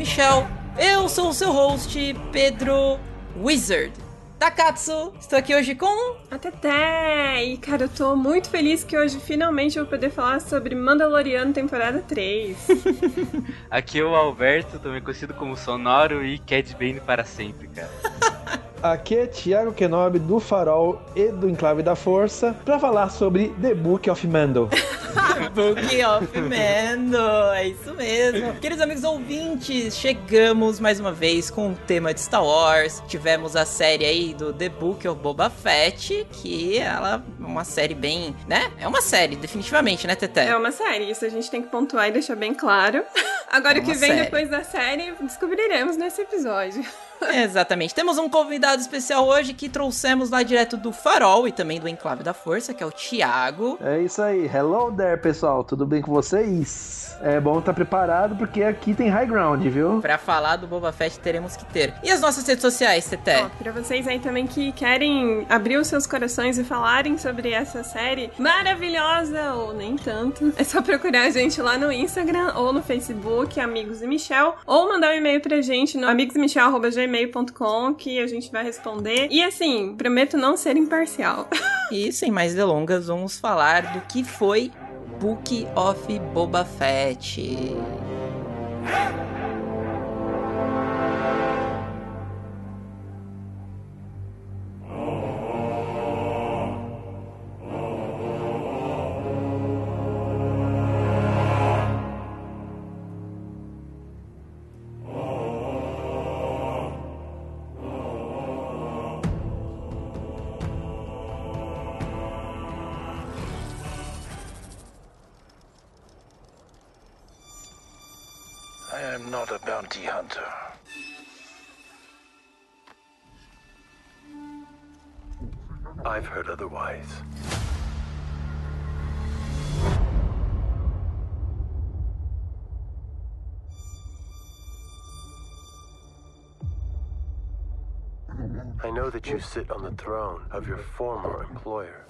Michel. Eu sou o seu host, Pedro Wizard. Takatsu, estou aqui hoje com. A Teté! E cara, eu tô muito feliz que hoje finalmente eu vou poder falar sobre Mandaloriano temporada 3. aqui é o Alberto, também conhecido como Sonoro e Cad Bane para sempre, cara. Aqui é Thiago Kenobi do Farol e do Enclave da Força para falar sobre The Book of Mando. Book of Mando, é isso mesmo. Queridos amigos ouvintes, chegamos mais uma vez com o tema de Star Wars. Tivemos a série aí do The Book of Boba Fett, que ela é uma série bem, né? É uma série, definitivamente, né, Teté? É uma série, isso a gente tem que pontuar e deixar bem claro. Agora é o que vem série. depois da série, descobriremos nesse episódio. Exatamente. Temos um convidado especial hoje que trouxemos lá direto do Farol e também do Enclave da Força, que é o Thiago. É isso aí. Hello there, pessoal. Tudo bem com vocês? É bom estar tá preparado porque aqui tem high ground, viu? Pra falar do Boba Fett teremos que ter. E as nossas redes sociais, Teté? Ó, pra vocês aí também que querem abrir os seus corações e falarem sobre essa série maravilhosa, ou nem tanto, é só procurar a gente lá no Instagram ou no Facebook, Amigos e Michel, ou mandar um e-mail pra gente no amigosmichel.gmail.com que a gente vai responder. E assim, prometo não ser imparcial. e sem mais delongas, vamos falar do que foi Book of Boba Fett. Bounty hunter. I've heard otherwise. I know that you sit on the throne of your former employer.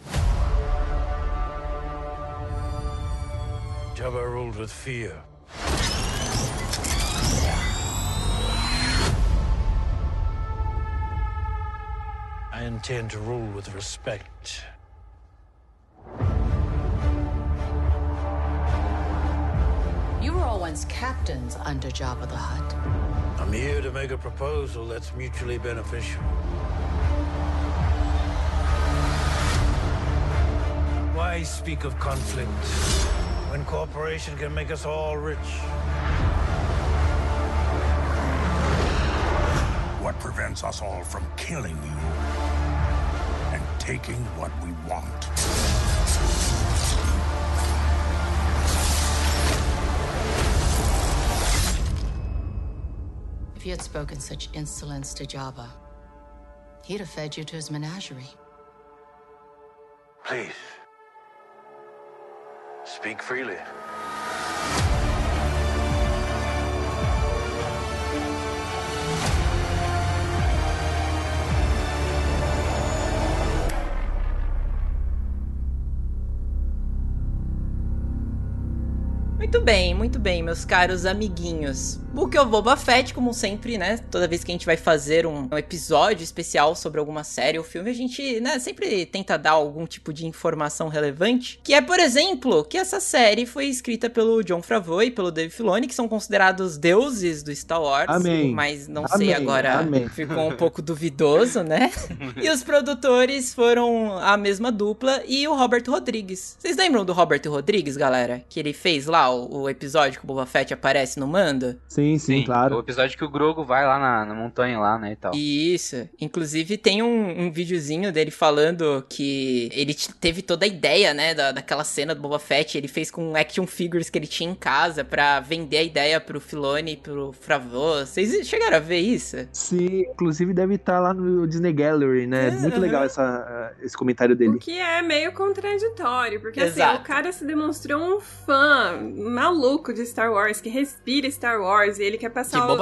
Jabba ruled with fear. I intend to rule with respect. You were all once captains under Jabba the Hutt. I'm here to make a proposal that's mutually beneficial. Why speak of conflict when cooperation can make us all rich? What prevents us all from killing you? Taking what we want. If you had spoken such insolence to Jabba, he'd have fed you to his menagerie. Please, speak freely. Muito bem, muito bem, meus caros amiguinhos. Book of Boba Fett, como sempre, né? Toda vez que a gente vai fazer um, um, episódio especial sobre alguma série ou filme, a gente, né, sempre tenta dar algum tipo de informação relevante. Que é, por exemplo, que essa série foi escrita pelo John Favreau e pelo Dave Filoni, que são considerados deuses do Star Wars. Amém. Mas não Amém. sei agora, Amém. ficou um pouco duvidoso, né? e os produtores foram a mesma dupla e o Robert Rodrigues. Vocês lembram do Robert Rodrigues, galera? Que ele fez lá o o, episódio que o Boba Fett aparece no Mando? Sim, sim, sim, claro. O episódio que o Grogo vai lá na, na montanha lá, né, e tal. Isso. Inclusive tem um, um videozinho dele falando que ele teve toda a ideia, né, da, daquela cena do Boba Fett, ele fez com action figures que ele tinha em casa para vender a ideia pro Filone e pro Favreau. Vocês chegaram a ver isso? Sim, inclusive deve estar tá lá no Disney Gallery, né? É, Muito legal essa, esse comentário dele. O que é meio contraditório, porque Exato. assim, o cara se demonstrou um fã maluco de Star Wars, que respira Star Wars, e ele quer passar o,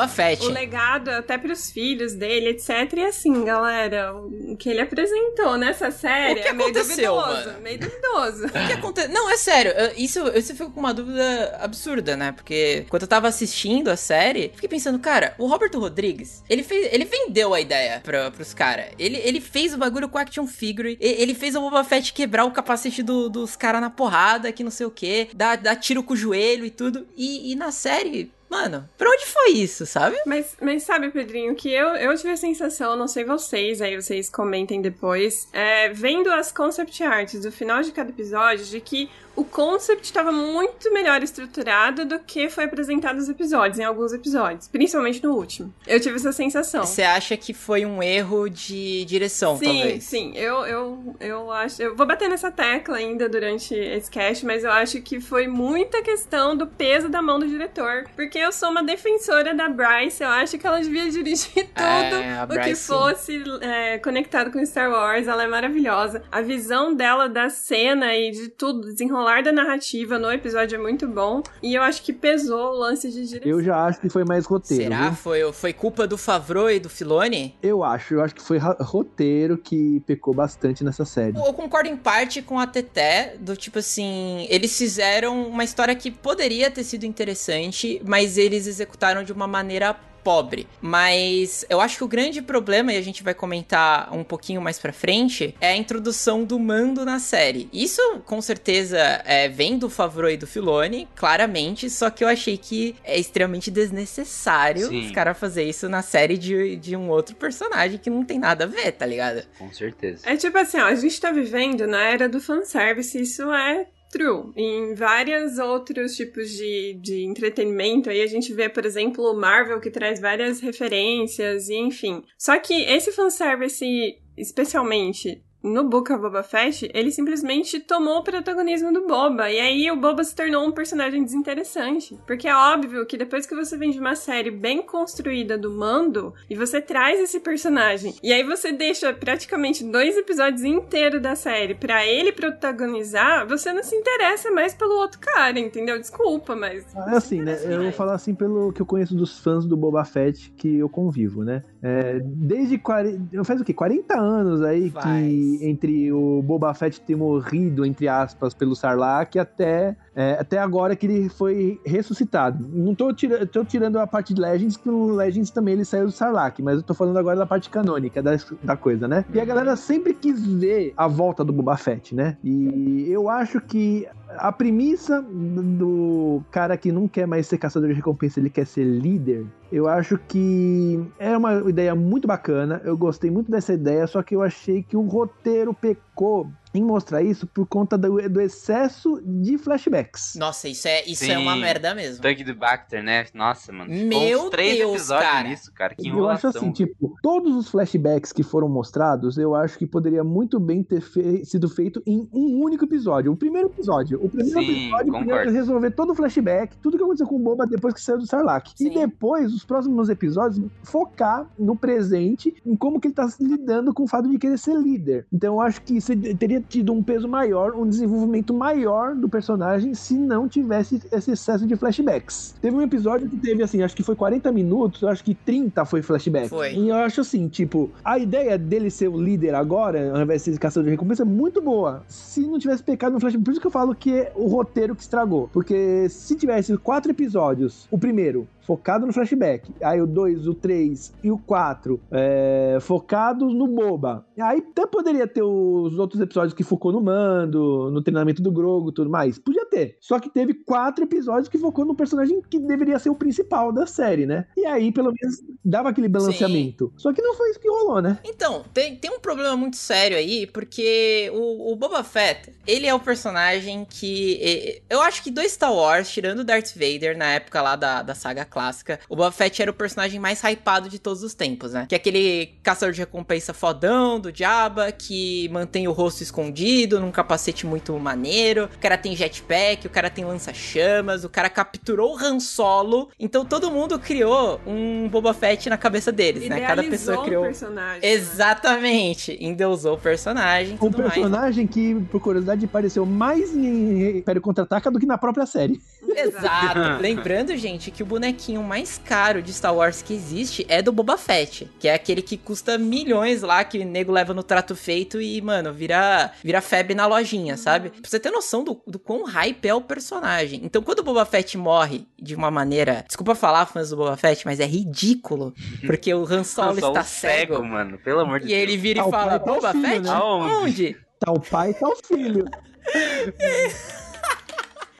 o legado até pros filhos dele, etc. E assim, galera, o que ele apresentou nessa série O que é meio aconteceu, duvidoso. mano? Meio duvidoso. O que acontece? Não, é sério. eu- Isso, isso fica com uma dúvida absurda, né? Porque quando eu tava assistindo a série, fiquei pensando, cara, o Roberto Rodrigues, ele fez, ele vendeu a ideia pra, pros caras. Ele, ele fez o bagulho com action figure. e- Ele fez o Boba Fett quebrar o capacete do- dos caras na porrada, que não sei o que, dar, dar tiro com o joelho e tudo. E, e na série, mano, pra onde foi isso, sabe? Mas, mas sabe, Pedrinho, que eu, eu tive a sensação, não sei vocês, aí vocês comentem depois, é, vendo as concept arts do final de cada episódio, de que o concept estava muito melhor estruturado do que foi apresentado nos episódios, em alguns episódios, principalmente no último. Eu tive essa sensação. Você acha que foi um erro de direção, Sim, talvez? sim, eu, eu, eu acho. Eu vou bater nessa tecla ainda durante esse cast, mas eu acho que foi muita questão do peso da mão do diretor. Porque eu sou uma defensora da Bryce, eu acho que ela devia dirigir tudo É, a o que Bryce, sim. fosse é, conectado com Star Wars. Ela é maravilhosa. A visão dela da cena e de tudo, desenrolar da narrativa no episódio é muito bom. E eu acho que pesou o lance de direção. Eu já acho que foi mais roteiro. Será? viu? Foi, foi culpa do Favreau e do Filoni? Eu acho, eu acho que foi roteiro que pecou bastante nessa série. Eu concordo em parte com a Teté, do tipo assim, eles fizeram uma história que poderia ter sido interessante, mas eles executaram de uma maneira pobre. Mas eu acho que o grande problema, e a gente vai comentar um pouquinho mais pra frente, é a introdução do mando na série. Isso, com certeza, é, vem do Favreau e do Filoni, claramente, só que eu achei que é extremamente desnecessário Sim. os caras fazer isso na série de, de um outro personagem que não tem nada a ver, tá ligado? Com certeza. É tipo assim, ó, a gente tá vivendo na era do fanservice, isso é true. Em vários outros tipos de, de entretenimento, aí a gente vê, por exemplo, o Marvel, que traz várias referências, e enfim. Só que esse fanservice, especialmente no Book of Boba Fett, ele simplesmente tomou o protagonismo do Boba. E aí o Boba se tornou um personagem desinteressante. Porque é óbvio que depois que você vem de uma série bem construída do Mando, e você traz esse personagem, e aí você deixa praticamente dois episódios inteiros da série pra ele protagonizar, você não se interessa mais pelo outro cara, entendeu? Desculpa, mas. É assim, né? Eu vou falar assim pelo que eu conheço dos fãs do Boba Fett que eu convivo, né? É, desde 40, faz o quê? 40 anos aí Faz. que entre o Boba Fett ter morrido, entre aspas, pelo Sarlacc até, é, até agora que ele foi ressuscitado. Não tô, tira, tô tirando a parte de Legends, que no Legends também ele saiu do Sarlacc, mas eu tô falando agora da parte canônica da, da coisa, né? E a galera sempre quis ver a volta do Boba Fett, né? E eu acho que a premissa do cara que não quer mais ser caçador de recompensa, ele quer ser líder. Eu acho que é uma ideia muito bacana. Eu gostei muito dessa ideia, só que eu achei que o roteiro pecou em mostrar isso por conta do, do excesso de flashbacks. Nossa, isso é, isso é uma merda mesmo. Doug do Bacter, né? Nossa, mano. Meu uns três Deus, episódios cara. nisso, cara. Que Eu acho assim, tipo, todos os flashbacks que foram mostrados, eu acho que poderia muito bem ter fe- sido feito em um único episódio. O primeiro episódio. O primeiro Sim, episódio poderia resolver todo o flashback, tudo que aconteceu com o Boba depois que saiu do Sarlacc. Sim. E depois, os próximos episódios, focar no presente, em como que ele tá lidando com o fato de querer ser líder. Então eu acho que isso teria tido um peso maior, um desenvolvimento maior do personagem se não tivesse esse excesso de flashbacks. Teve um episódio que teve, assim, acho que foi 40 minutos, acho que 30 foi flashback. Foi. E eu acho assim, tipo, a ideia dele ser o líder agora, ao invés de ser caçador de recompensa, é muito boa. Se não tivesse pecado no flashback, por isso que eu falo que é o roteiro que estragou. Porque se tivesse quatro episódios, o primeiro focado no flashback, aí o 2, o 3 e o 4 é, focados no Boba. Aí até poderia ter os outros episódios que focou no Mando, no treinamento do Grogo e tudo mais. Podia ter. Só que teve quatro episódios que focou no personagem que deveria ser o principal da série, né? E aí, pelo menos, dava aquele balanceamento. Só que não foi isso que rolou, né? Então, tem, tem um problema muito sério aí, porque o, o Boba Fett, ele é o personagem que. Eu acho que do Star Wars, tirando o Darth Vader na época lá da, da saga clássica, o Boba Fett era o personagem mais hypado de todos os tempos, né? Que é aquele caçador de recompensa fodão do Jabba, que mantém o rosto escondido num capacete muito maneiro, o cara tem jetpack, o cara tem lança-chamas, o cara capturou o Han Solo, então todo mundo criou um Boba Fett na cabeça deles, né? Cada pessoa criou... Um personagem, né? Exatamente, endeusou o personagem Um personagem mais. que, por curiosidade, pareceu mais em Império Contra-Ataca do que na própria série. Exato. Lembrando, gente, que o bonequinho mais caro de Star Wars que existe é do Boba Fett, que é aquele que custa milhões lá, que o nego leva no trato feito e, mano, vira, vira febre na lojinha, sabe? Pra você ter noção do, do quão hype é o personagem. Então, quando o Boba Fett morre de uma maneira. Desculpa falar, fãs do Boba Fett, mas é ridículo. Porque o Han Solo está cego. cego. mano. Pelo amor de e Deus. E ele vira e fala: Boba filho, Fett? Né? Onde? Tá o pai e tá o filho.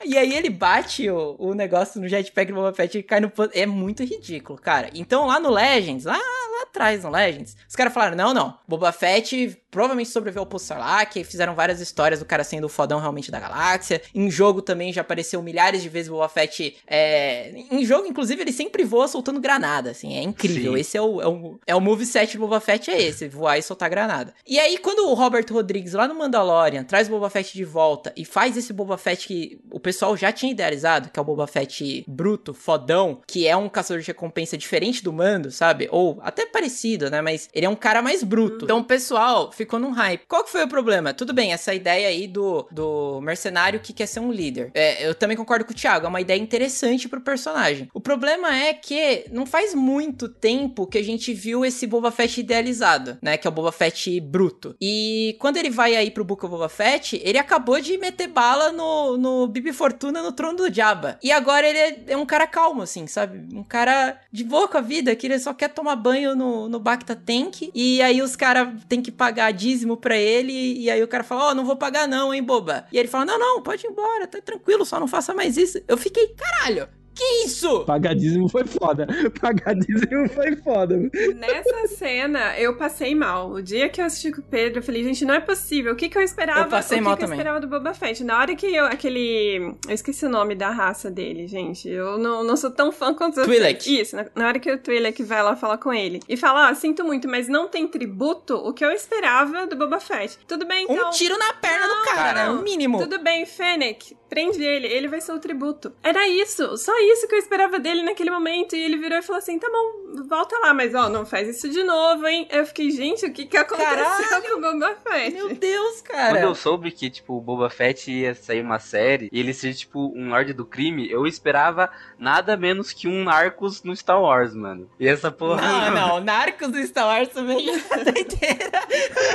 E aí ele bate o, o negócio no jetpack do Boba Fett e cai no... É muito ridículo, cara. Então lá no Legends, lá, lá atrás no Legends, os caras falaram, não, não, Boba Fett provavelmente sobreviveu ao que fizeram várias histórias do cara sendo o fodão realmente da galáxia. Em jogo também já apareceu milhares de vezes o Boba Fett. É... Em jogo, inclusive, ele sempre voa soltando granada, assim, é incrível. Sim. Esse é o, é o, é o moveset do Boba Fett, é esse, voar e soltar granada. E aí, quando o Robert Rodrigues, lá no Mandalorian, traz o Boba Fett de volta e faz esse Boba Fett que o pessoal já tinha idealizado, que é o Boba Fett bruto, fodão, que é um caçador de recompensa diferente do Mando, sabe? Ou até parecido, né? Mas ele é um cara mais bruto. Então o pessoal ficou num hype. Qual que foi o problema? Tudo bem, essa ideia aí do, do mercenário que quer ser um líder. É, eu também concordo com o Thiago, é uma ideia interessante pro personagem. O problema é que não faz muito tempo que a gente viu esse Boba Fett idealizado, né? Que é o Boba Fett bruto. E quando ele vai aí pro Book of Boba Fett, ele acabou de meter bala no, no Bibi Fortuna no trono do Jabba. E agora ele é, é um cara calmo, assim, sabe? Um cara de boa com a vida, que ele só quer tomar banho no, no Bacta Tank. E aí os caras têm que pagar dízimo pra ele. E aí o cara fala: Ó, oh, não vou pagar não, hein, boba. E ele fala: Não, não, pode ir embora, tá tranquilo, só não faça mais isso. Eu fiquei, caralho, que isso? Pagadíssimo foi foda. Pagadíssimo foi foda. Nessa cena, eu passei mal. O dia que eu assisti com o Pedro, eu falei, gente, não é possível. O que, que eu esperava? Eu passei o que mal que também. eu esperava do Boba Fett? Na hora que eu, aquele. Eu esqueci o nome da raça dele, gente. Eu não, não sou tão fã quanto Twi'lek. Isso, na, na, hora que o Twi'lek vai lá falar com ele e fala, ah, sinto muito, mas não tem tributo, o que eu esperava do Boba Fett. Tudo bem, então. Um tiro na perna não, do cara, né? O mínimo. Tudo bem, Fennec, prende ele, ele vai ser o tributo. Era isso, só isso que eu esperava dele naquele momento. E ele virou e falou assim: tá bom, volta lá, mas ó, não faz isso de novo, hein? Eu fiquei, gente, o que que aconteceu Caralho. com o Boba Fett? Meu Deus, cara. Quando eu soube que, tipo, o Boba Fett ia sair uma série e ele ser, tipo, um Lorde do Crime, eu esperava nada menos que um Narcos no Star Wars, mano. E essa porra. Não, não, Narcos no Star Wars também é inteira.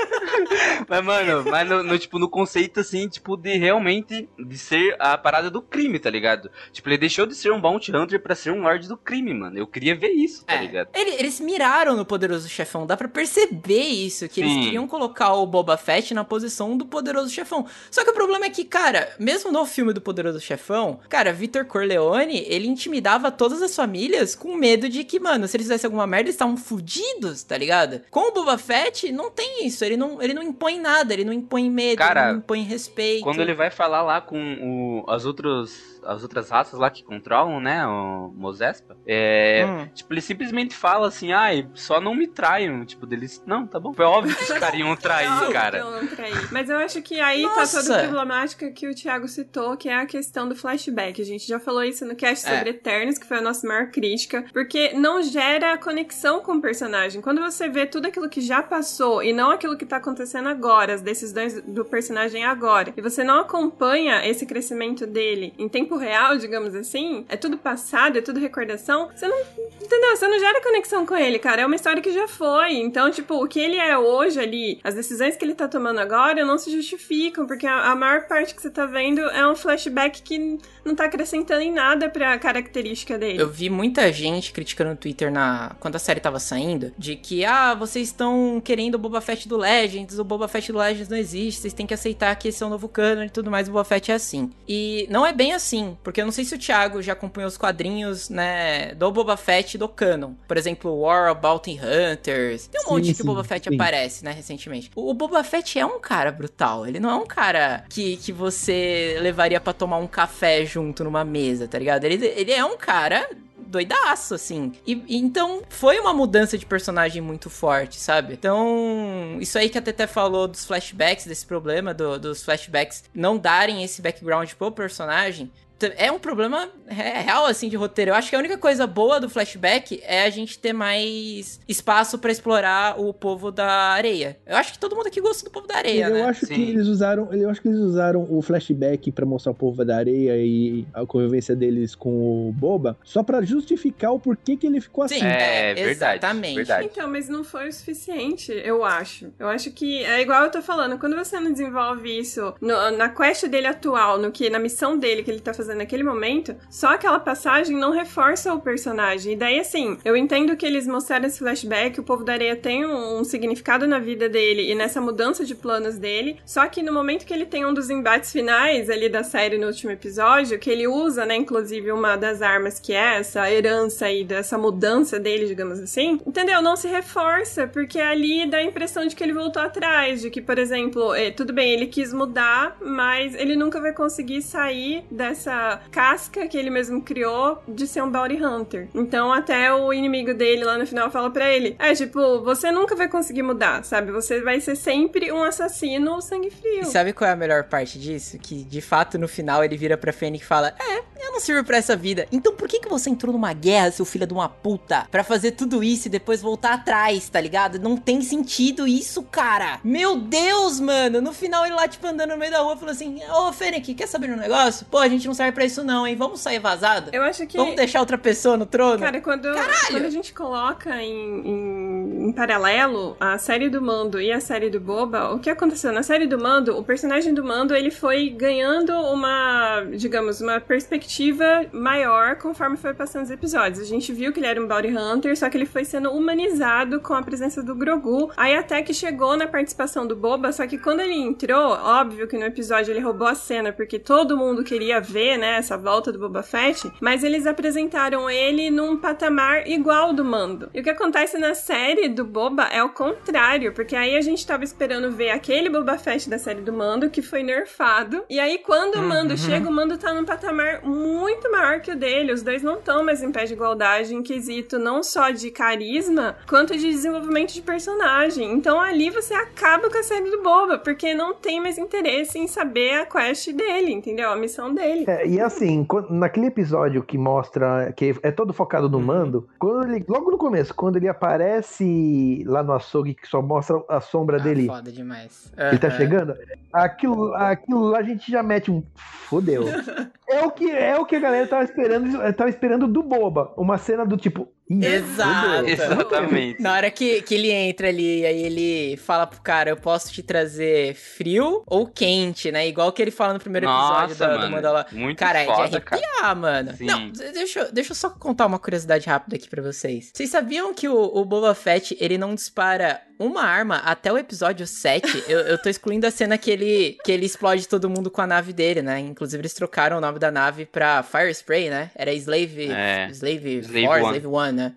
mas, mano, mas no, no, tipo, no conceito, assim, tipo, de realmente de ser a parada do crime, tá ligado? Tipo, ele deixou de ser um Bounty Hunter pra ser um Lorde do Crime, mano. Eu queria ver isso, tá é. ligado? Ele, eles miraram no Poderoso Chefão, dá pra perceber isso, que Sim. eles queriam colocar o Boba Fett na posição do Poderoso Chefão. Só que o problema é que, cara, mesmo no filme do Poderoso Chefão, cara, Vitor Corleone, ele intimidava todas as famílias com medo de que, mano, se eles fizessem alguma merda, eles estavam fudidos, tá ligado? Com o Boba Fett, não tem isso. Ele não, ele não impõe nada, ele não impõe medo, cara, ele não impõe respeito. Quando ele vai falar lá com o, as outros as outras raças lá que controlam, né, o Mozespa, é, hum. tipo, ele simplesmente fala assim, ai, só não me traiam, tipo, deles, não, tá bom. Foi óbvio que os caras iam trair, não, cara. Não, trair. Mas eu acho que aí Nossa. tá toda a problemática que o Thiago citou, que é a questão do flashback. A gente já falou isso no cast é. sobre Eternos, que foi a nossa maior crítica, porque não gera conexão com o personagem. Quando você vê tudo aquilo que já passou e não aquilo que tá acontecendo agora, as decisões do personagem agora, e você não acompanha esse crescimento dele em tempo tempo real, digamos assim, é tudo passado, é tudo recordação, você não. Entendeu? Você não gera conexão com ele, cara. É uma história que já foi. Então, tipo, o que ele é hoje ali, as decisões que ele tá tomando agora não se justificam, porque a, a maior parte que você tá vendo é um flashback que não tá acrescentando em nada pra característica dele. Eu vi muita gente criticando no Twitter na quando a série tava saindo, de que, ah, vocês estão querendo o Boba Fett do Legends, o Boba Fett do Legends não existe, vocês têm que aceitar que esse é o novo canon e tudo mais, o Boba Fett é assim. E não é bem assim, porque eu não sei se o Thiago já acompanhou os quadrinhos, né, do Boba Fett do canon. Por exemplo, War of Bounty Hunters. Tem um sim, monte sim, que o Boba Fett sim. aparece, né, recentemente. O, o Boba Fett é um cara brutal, ele não é um cara que, que você levaria para tomar um café junto numa mesa, tá ligado? Ele, ele é um cara doidaço, assim. E, e, então, foi uma mudança de personagem muito forte, sabe? Então, isso aí que a Tete falou dos flashbacks, desse problema do, dos flashbacks não darem esse background pro personagem, é um problema real, assim, de roteiro. Eu acho que a única coisa boa do flashback é a gente ter mais espaço para explorar o povo da areia. Eu acho que todo mundo aqui gosta do povo da areia, eu né? Acho que eles usaram, eu acho que eles usaram o flashback para mostrar o povo da areia e a convivência deles com o Boba, só para justificar o porquê que ele ficou assim. Sim, é, é verdade. Exatamente. Verdade. Então, mas não foi o suficiente, eu acho. Eu acho que é igual eu tô falando, quando você não desenvolve isso no, na quest dele atual, no que na missão dele que ele tá fazendo fazendo naquele momento, só aquela passagem não reforça o personagem. E daí, assim, eu entendo que eles mostraram esse flashback, o povo da areia tem um, um significado na vida dele e nessa mudança de planos dele. Só que no momento que ele tem um dos embates finais ali da série no último episódio, que ele usa, né, inclusive uma das armas que é essa herança aí dessa mudança dele, digamos assim, entendeu? Não se reforça, porque ali dá a impressão de que ele voltou atrás, de que, por exemplo, é, tudo bem, ele quis mudar, mas ele nunca vai conseguir sair dessa casca que ele mesmo criou de ser um bounty hunter. Então até o inimigo dele lá no final fala para ele: "É, tipo, você nunca vai conseguir mudar, sabe? Você vai ser sempre um assassino sangue frio". E sabe qual é a melhor parte disso? Que de fato no final ele vira pra Fênix e fala: "É, eu não sirvo para essa vida. Então por que que você entrou numa guerra, seu filho de uma puta, para fazer tudo isso e depois voltar atrás, tá ligado? Não tem sentido isso, cara. Meu Deus, mano. No final ele lá tipo andando no meio da rua falou assim: "Ô, Fênix, quer saber um negócio? Pô, a gente não serve pra isso não, hein? Vamos sair vazado? Eu acho que... Vamos deixar outra pessoa no trono? Cara, quando, quando a gente coloca em, em, em, paralelo a série do Mando e a série do Boba, o que aconteceu? Na série do Mando, o personagem do Mando, ele foi ganhando uma, digamos, uma perspectiva maior conforme foi passando os episódios. A gente viu que ele era um Bounty Hunter, só que ele foi sendo humanizado com a presença do Grogu. Aí até que chegou na participação do Boba, só que quando ele entrou, óbvio que no episódio ele roubou a cena, porque todo mundo queria ver, né, essa volta do Boba Fett, mas eles apresentaram ele num patamar igual do Mando. E o que acontece na série do Boba é o contrário, porque aí a gente tava esperando ver aquele Boba Fett da série do Mando que foi nerfado. E aí quando o Mando uhum. chega, o Mando tá num patamar muito maior que o dele. Os dois não estão mais em pé de igualdade em quesito não só de carisma, quanto de desenvolvimento de personagem. Então ali você acaba com a série do Boba, porque não tem mais interesse em saber a quest dele, entendeu? A missão dele. É, e assim, naquele episódio que mostra, que é todo focado no uhum. mando, quando ele, logo no começo, quando ele aparece lá no açougue, que só mostra a sombra ah, dele. Foda demais. Uhum. Ele tá chegando. Aquilo, aquilo lá a gente já mete um. Fodeu. é, o que, é o que a galera tava esperando, tava esperando do Boba. Uma cena do tipo, Exato. Exatamente. Na hora que, que ele entra ali, aí ele fala pro cara, eu posso te trazer frio ou quente, né? Igual que ele fala no primeiro episódio Nossa, do, mano, do Mandalor. Muito cara, foda, é de arrepiar, cara. mano. Sim. Não, deixa, deixa eu só contar uma curiosidade rápida aqui pra vocês. Vocês sabiam que o, o Boba Fett, ele não dispara uma arma até o episódio 7? eu, eu tô excluindo a cena que ele, que ele explode todo mundo com a nave dele, né? Inclusive eles trocaram o nome da nave pra Fire Spray, né? Era Slave, é. Slave, Slave 4, Slave 1, né?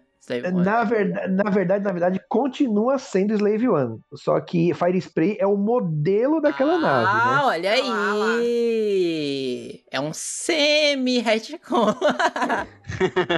Na verdade, na verdade, na verdade, continua sendo Slave One. Só que Fire Spray é o modelo daquela ah, nave. Ah, né? olha aí! É um semi-retcon.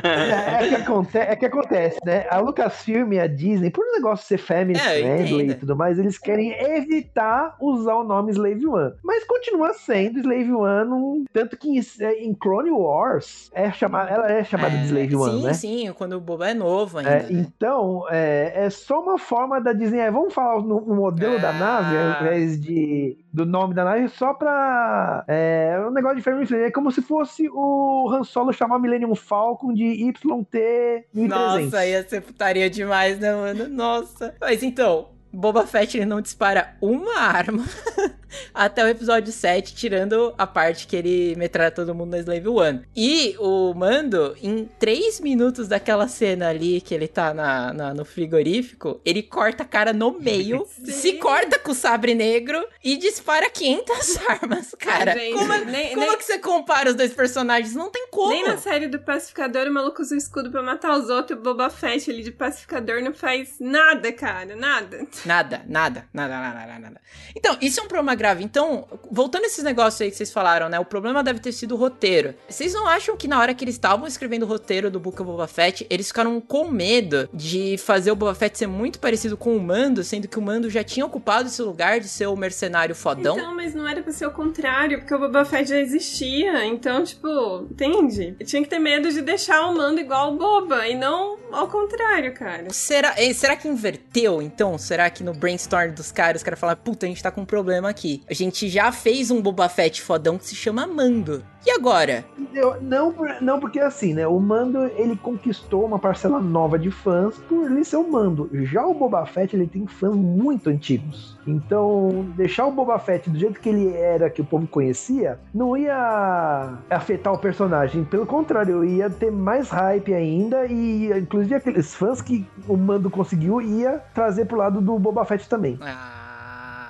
é, é, que acontece, é que acontece, né? A Lucasfilm e a Disney, por um negócio ser family é, friendly e tudo mais, eles querem evitar usar o nome Slave One. Mas continua sendo Slave One, um, tanto que em, em Clone Wars é chamada, ela é chamada é, de Slave One, sim, né? Sim, sim, quando o Boba é novo ainda. É, né? Então, é, é só uma forma da Disney, é, vamos falar no, no modelo da nave, ao invés de do nome da nave só pra. É um negócio de family friendly. É como se fosse o Han Solo chamar Millennium Falcon de YT 1300. Nossa, ia ser putaria demais, né, mano? Nossa. Mas então, Boba Fett ele não dispara uma arma até o episódio 7, tirando a parte que ele metralha todo mundo na Slave One. E o Mando, em 3 minutos daquela cena ali que ele tá na, na no frigorífico, ele corta a cara no meio, se corta com o sabre negro e dispara 500 armas, cara. Ai, como, é, nem, como nem... é que você compara os dois personagens? Não tem como. Nem na série do Pacificador o maluco usa o escudo pra matar os outros. O Boba Fett ali de Pacificador não faz nada, cara. Nada. Nada, nada, nada, nada, nada, nada. Então, isso é um problema grave. Então, voltando a esses negócios aí que vocês falaram, né? O problema deve ter sido o roteiro. Vocês não acham que na hora que eles estavam escrevendo o roteiro do Book of Boba Fett, eles ficaram com medo de fazer o Boba Fett ser muito parecido com o Mando, sendo que o Mando já tinha ocupado esse lugar de ser o mercenário fodão? Então, mas não era pra ser o contrário, porque o Boba Fett já existia. Então, tipo, entende? Eu tinha que ter medo de deixar o Mando igual o Boba e não ao contrário, cara. Será, será que inverteu, então? Será que no brainstorm dos caras, os caras falaram, puta, a gente tá com um problema aqui. A gente já fez um Boba Fett fodão que se chama Mando. E agora? Eu, não, não, porque assim, né? O Mando ele conquistou uma parcela nova de fãs por ele ser o Mando. Já o Boba Fett ele tem fãs muito antigos. Então, deixar o Boba Fett do jeito que ele era, que o povo conhecia, não ia afetar o personagem. Pelo contrário, ia ter mais hype ainda e, inclusive, aqueles fãs que o Mando conseguiu ia trazer pro lado do Boba Fett também. Ah.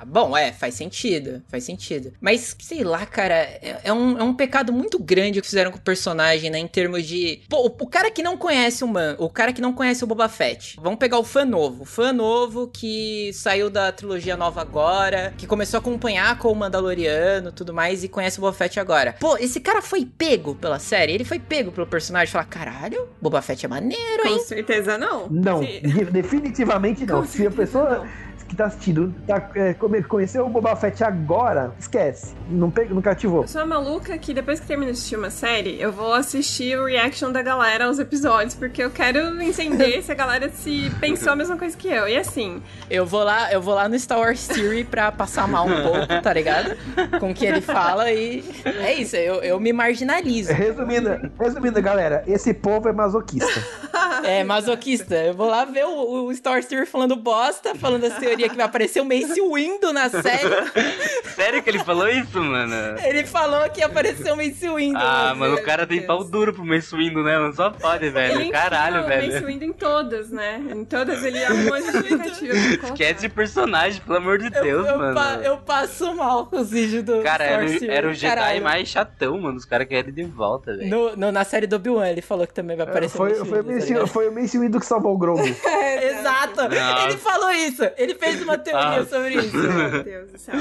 Bom, é, faz sentido, faz sentido. Mas, sei lá, cara, é, é, um, é um pecado muito grande o que fizeram com o personagem, né? Em termos de. Pô, o, o cara que não conhece o Man, o cara que não conhece o Boba Fett. Vamos pegar o fã novo. O fã novo que saiu da trilogia nova agora, que começou a acompanhar com o Mandaloriano tudo mais e conhece o Boba Fett agora. Pô, esse cara foi pego pela série, ele foi pego pelo personagem. Falar, caralho, Boba Fett é maneiro, hein? Com certeza não. Não, definitivamente não. Se a pessoa. Não que tá assistindo, tá, é, conheceu o Boba Fett agora, esquece. Não, pe, não cativou. Eu sou uma maluca que depois que termino de assistir uma série, eu vou assistir o reaction da galera aos episódios, porque eu quero entender se a galera se pensou a mesma coisa que eu. E assim. Eu vou lá, eu vou lá no Star Wars Theory pra passar mal um pouco, tá ligado? Com o que ele fala e. É isso, eu, eu me marginalizo. Resumindo, resumindo, galera, esse povo é masoquista. é, masoquista. Eu vou lá ver o, o Theory falando bosta, falando teorias teoria que vai aparecer o Mace Windu na série. Sério que ele falou isso, mano? Ele falou que ia aparecer o Mace Windu. Ah, mano, o cara tem pau duro pro Mace Windu, né? Não só pode, velho. Ele Caralho, velho. o Mace Windu em todas, né? Em todas ele arrumou a justificativa. Esquece de personagem, pelo amor de Deus, eu, eu mano. Pa, eu passo mal com os vídeos do Cara, era, era o Jedi Caralho. mais chatão, mano. Os caras querem de volta, velho. na série do Obi-Wan, ele falou que também vai aparecer foi, o Mace foi, Windu, tá foi o Mace Windu que salvou o Grogu. Exato. Ele falou isso. Ele fez uma teoria ah. sobre isso. Meu Deus do céu.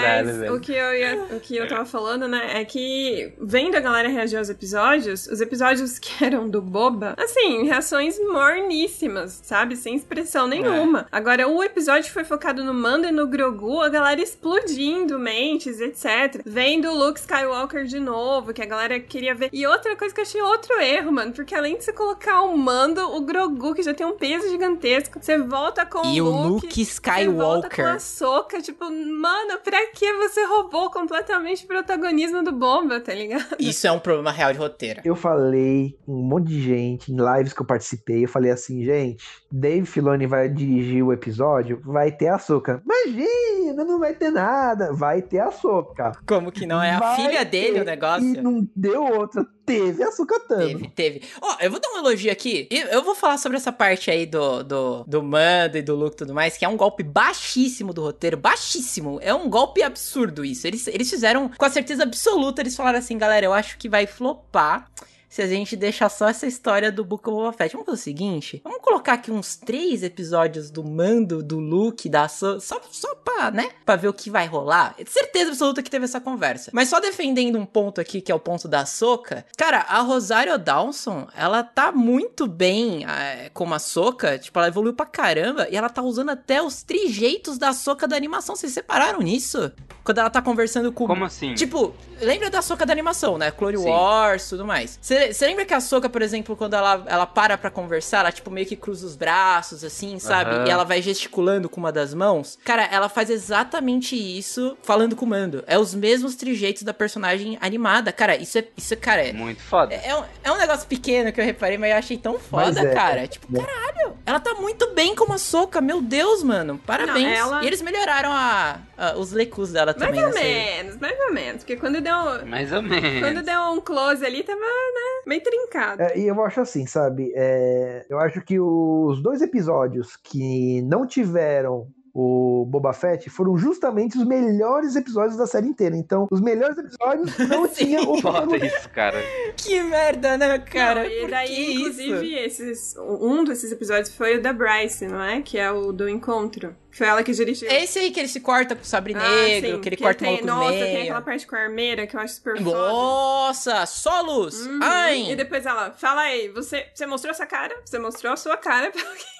Caralho, Mas velho. O que, eu ia, o que eu tava falando, né, é que vendo a galera reagir aos episódios, os episódios que eram do Boba, assim, reações morníssimas, sabe? Sem expressão nenhuma. É. Agora, o episódio foi focado no Mando e no Grogu, a galera explodindo mentes, etc. Vendo o Luke Skywalker de novo, que a galera queria ver. E outra coisa que eu achei outro erro, mano, porque além de você colocar o Mando, o Grogu, que já tem um peso gigantesco, você volta com e o Luke. E o Luke Skywalker. Volta com a soca, tipo, mano, pra que você roubou completamente o protagonismo do Bomba, tá ligado? Isso é um problema real de roteiro. Eu falei com um monte de gente em lives que eu participei, eu falei assim, gente, Dave Filoni vai dirigir o episódio, vai ter a soca. Imagina, não vai ter nada, vai ter a soca. Como que não é a vai filha dele ter, o negócio? E não deu outra teve a Sukatano. Teve, teve. Ó, oh, eu vou dar um elogio aqui. Eu vou falar sobre essa parte aí do, do, do Mando e do Luke e tudo mais, que é um golpe baixíssimo do roteiro. Baixíssimo. É um golpe absurdo isso. Eles, eles fizeram, com a certeza absoluta, eles falaram assim, galera, eu acho que vai flopar se a gente deixar só essa história do Book of Boba Fett. Vamos fazer o seguinte, vamos colocar aqui uns três episódios do Mando, do Luke, da so só, só pra, né, pra ver o que vai rolar. Certeza absoluta que teve essa conversa. Mas só defendendo um ponto aqui, que é o ponto da Soca, cara, a Rosário Dawson, ela tá muito bem é, como a Soca, tipo, ela evoluiu pra caramba, e ela tá usando até os trejeitos da Soca da animação. Vocês separaram nisso? Quando ela tá conversando com... Como assim? Tipo, lembra da Soca da animação, né? Clone Sim. Wars e tudo mais. Você você lembra que a Soca, por exemplo, quando ela, ela para pra conversar, ela tipo meio que cruza os braços, assim, sabe? Uhum. E ela vai gesticulando com uma das mãos? Cara, ela faz exatamente isso falando com o Mando. É os mesmos trejeitos da personagem animada. Cara, isso é, isso, cara, é. Muito foda. É, é, um, é um negócio pequeno que eu reparei, mas eu achei tão foda, é, cara. tipo, caralho, ela tá muito bem como a Soca, meu Deus, mano. Parabéns. Não, ela... E eles melhoraram a, a os lecus dela também. Mais ou menos, mais ou menos. Porque quando deu. Mais ou menos. Quando deu um close ali, tava, né? Meio trincado. É, e eu acho assim, sabe? É, eu acho que os dois episódios que não tiveram o Boba Fett foram justamente os melhores episódios da série inteira. Então, os melhores episódios não tinham o Foda isso, cara. Que merda, né, cara? Não, e Por daí, que inclusive, isso? esses, um desses episódios foi o da Bryce, não é? Que é o do encontro. Foi ela que dirigiu. É esse aí que ele se corta com o sabre Ah, negro, sim, que ele corta o tem, maluco no Nossa, meio. tem aquela parte com a armeira que eu acho super foda. Nossa, solos! Uhum. Ai! E depois ela, fala aí, você, você mostrou essa cara? Você mostrou a sua cara pra alguém?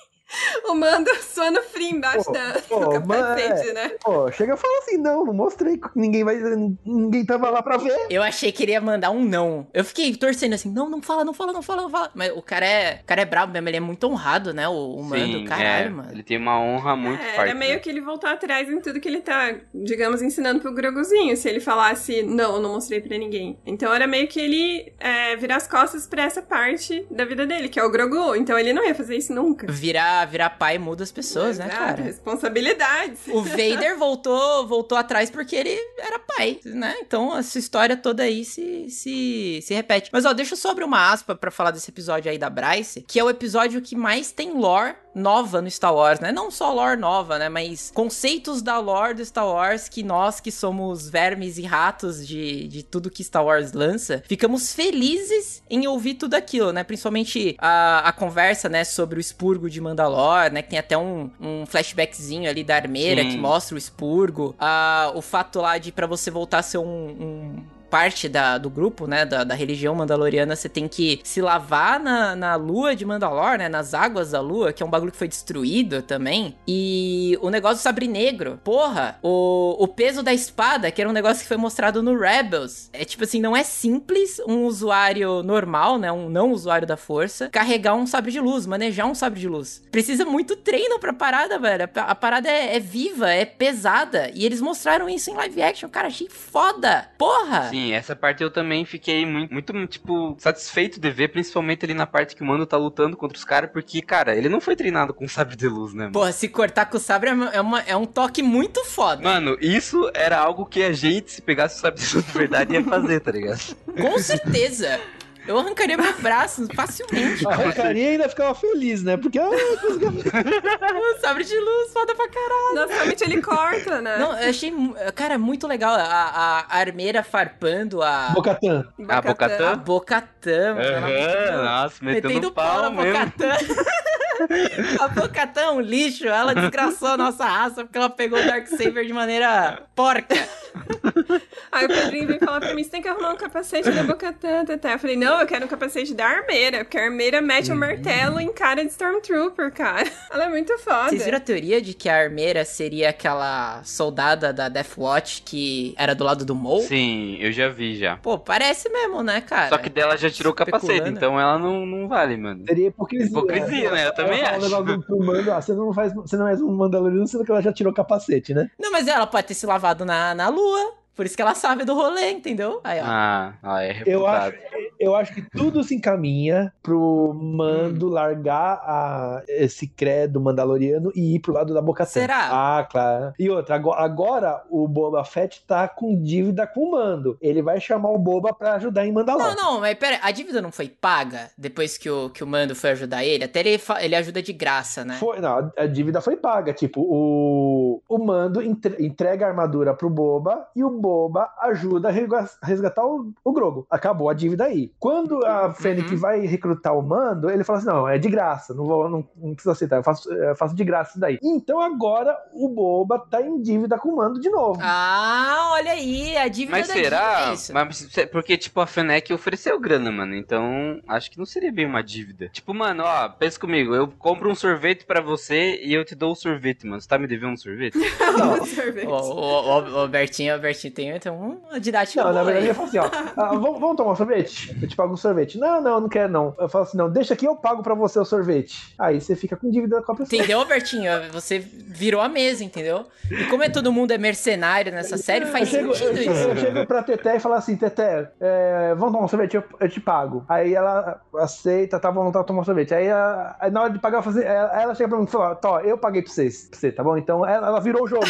O Mando suando frio embaixo Pô, da, pô, do capacete, mas- né? Pô, chega e fala assim, não, não mostrei, ninguém vai, ninguém tava lá pra ver. Eu achei que ele ia mandar um não. Eu fiquei torcendo assim, não, não fala, não fala, não fala, não fala. Mas o cara é, o cara é brabo mesmo, ele é muito honrado, né? O, o mando, Sim, caralho, é, mano. Ele tem uma honra muito é, forte. era meio né? que ele voltar atrás em tudo que ele tá, digamos, ensinando pro Groguzinho. Se ele falasse, não, eu não mostrei pra ninguém. Então era meio que ele é, virar as costas pra essa parte da vida dele, que é o Grogu. Então ele não ia fazer isso nunca. Virar, virar pai muda as pessoas, né, Exato, cara? Responsabilidades. O Vader voltou, voltou atrás porque ele era pai, né? Então essa história toda aí se, se, se repete. Mas ó, deixa eu só abrir uma aspa pra falar desse episódio aí da Bryce, que é o episódio que mais tem lore nova no Star Wars, né? Não só lore nova, né? Mas conceitos da lore do Star Wars que nós que somos vermes e ratos de, de tudo que Star Wars lança, ficamos felizes em ouvir tudo aquilo, né? Principalmente a, a conversa, né, sobre o expurgo de Mandalor, né? Que tem até um, um flashbackzinho ali da armeira Sim. que mostra o expurgo. Ah, o fato lá de pra você voltar a ser um- um parte da, do grupo, né, da, da religião mandaloriana, você tem que se lavar na, na lua de Mandalor, né, nas águas da lua, que é um bagulho que foi destruído também. E o negócio do sabre negro, porra, o, o peso da espada, que era um negócio que foi mostrado no Rebels. É tipo assim, não é simples um usuário normal, né, um não usuário da força, carregar um sabre de luz, manejar um sabre de luz. Precisa muito treino pra parada, velho. A, parada é, é viva, é pesada. E eles mostraram isso em live action, cara, achei foda. Porra! Sim, essa parte eu também fiquei muito, muito, tipo, satisfeito de ver, principalmente ali na parte que o Mando tá lutando contra os caras, porque, cara, ele não foi treinado com sabre de luz, né, mano? Porra, se cortar com o sabre é, é uma- é um toque muito foda. Mano, isso era algo que a gente, se pegasse o sabre de luz de verdade, ia fazer, tá ligado? Com certeza. Eu arrancaria meu braço facilmente. Arrancaria e ainda ficava feliz, né? Porque, ah, consegui- sabre de luz, foda pra caralho. Nossa, realmente ele corta, né? Não, eu achei, cara, muito legal a, a armeira farpando a, Bocatã. Ah, Bocatã? a Bocatã. Aham, nossa, metendo, Metendo pau na pau mesmo. A Bocatã é um lixo. Ela desgraçou a nossa raça porque ela pegou o Darksaber de maneira porca. Aí o Pedrinho vem falar pra mim, você tem que arrumar um capacete da Bocatã, Tata. Eu falei, não, eu quero um capacete da armeira, porque a armeira mete um martelo em cara de Stormtrooper, cara. Ela é muito foda. Vocês viram a teoria de que a armeira seria aquela soldada da Death Watch que era do lado do Maul? Sim, eu já vi já. Pô, parece mesmo, né, cara? Só que dela já tirou o capacete, então ela não, não vale, mano. Seria hipocrisia. Hipocrisia, né? Eu também Ela fala acho. negócio pro mando, ah, você não faz, você não é um mandaloriano, sendo que ela já tirou o capacete, né? Não, mas ela pode ter se lavado na, na lua. Por isso que ela sabe do rolê, entendeu? Aí, ó. Ah, ah é Eu reputado. acho, eu acho que tudo se encaminha pro Mando Hum. largar a- esse credo mandaloriano e ir pro lado da Boca Será? Ah, claro. E outra, agora, agora o Boba Fett tá com dívida com o Mando. Ele vai chamar o Boba pra ajudar em Mandalor. Não, não, mas pera, a dívida não foi paga depois que o, que o Mando foi ajudar ele? Até ele, ele ajuda de graça, né? Foi, não, a dívida foi paga. Tipo, o, o Mando entre- entrega a armadura pro Boba e o Boba ajuda a resga- resgatar o, o Grogo. Acabou a dívida aí. Quando a Fennec Uhum. vai recrutar o Mando, ele fala assim: não, é de graça, não, vou, não, não precisa aceitar, eu faço, eu faço de graça isso daí. Então agora o Boba tá em dívida com o Mando de novo. Ah, olha aí, a dívida Mas da será? dívida, é isso. Mas porque, tipo, a Fennec ofereceu grana, mano. Então, acho que não seria bem uma dívida. Tipo, mano, ó, pensa comigo. Eu compro um sorvete pra você e eu te dou o sorvete, mano. Você tá me devendo um sorvete? Ela sorvete. O, o, o, o Bertinho, o Bertinho tem, tem uma didática Não, na verdade ele fala assim, ó, ah, vamos, vamos tomar um sorvete? Eu te pago um sorvete. Não, não, não quero não. Eu falo assim, não, deixa aqui, eu pago pra você o sorvete. Aí você fica com dívida com a pessoa. Entendeu, Bertinho? Você virou a mesa, entendeu? E como é todo mundo é mercenário nessa série, Eu faz chego, sentido eu, isso. eu chego pra Teté e falo assim, Teté, é, vamos tomar um sorvete? Eu, eu te pago. Aí ela aceita, tá bom, tá tomar um sorvete. Aí, aí na hora de pagar, eu ela, ela chega pra mim e fala, Tó, eu paguei pra vocês, pra você, tá bom? Então ela, ela virou o jogo.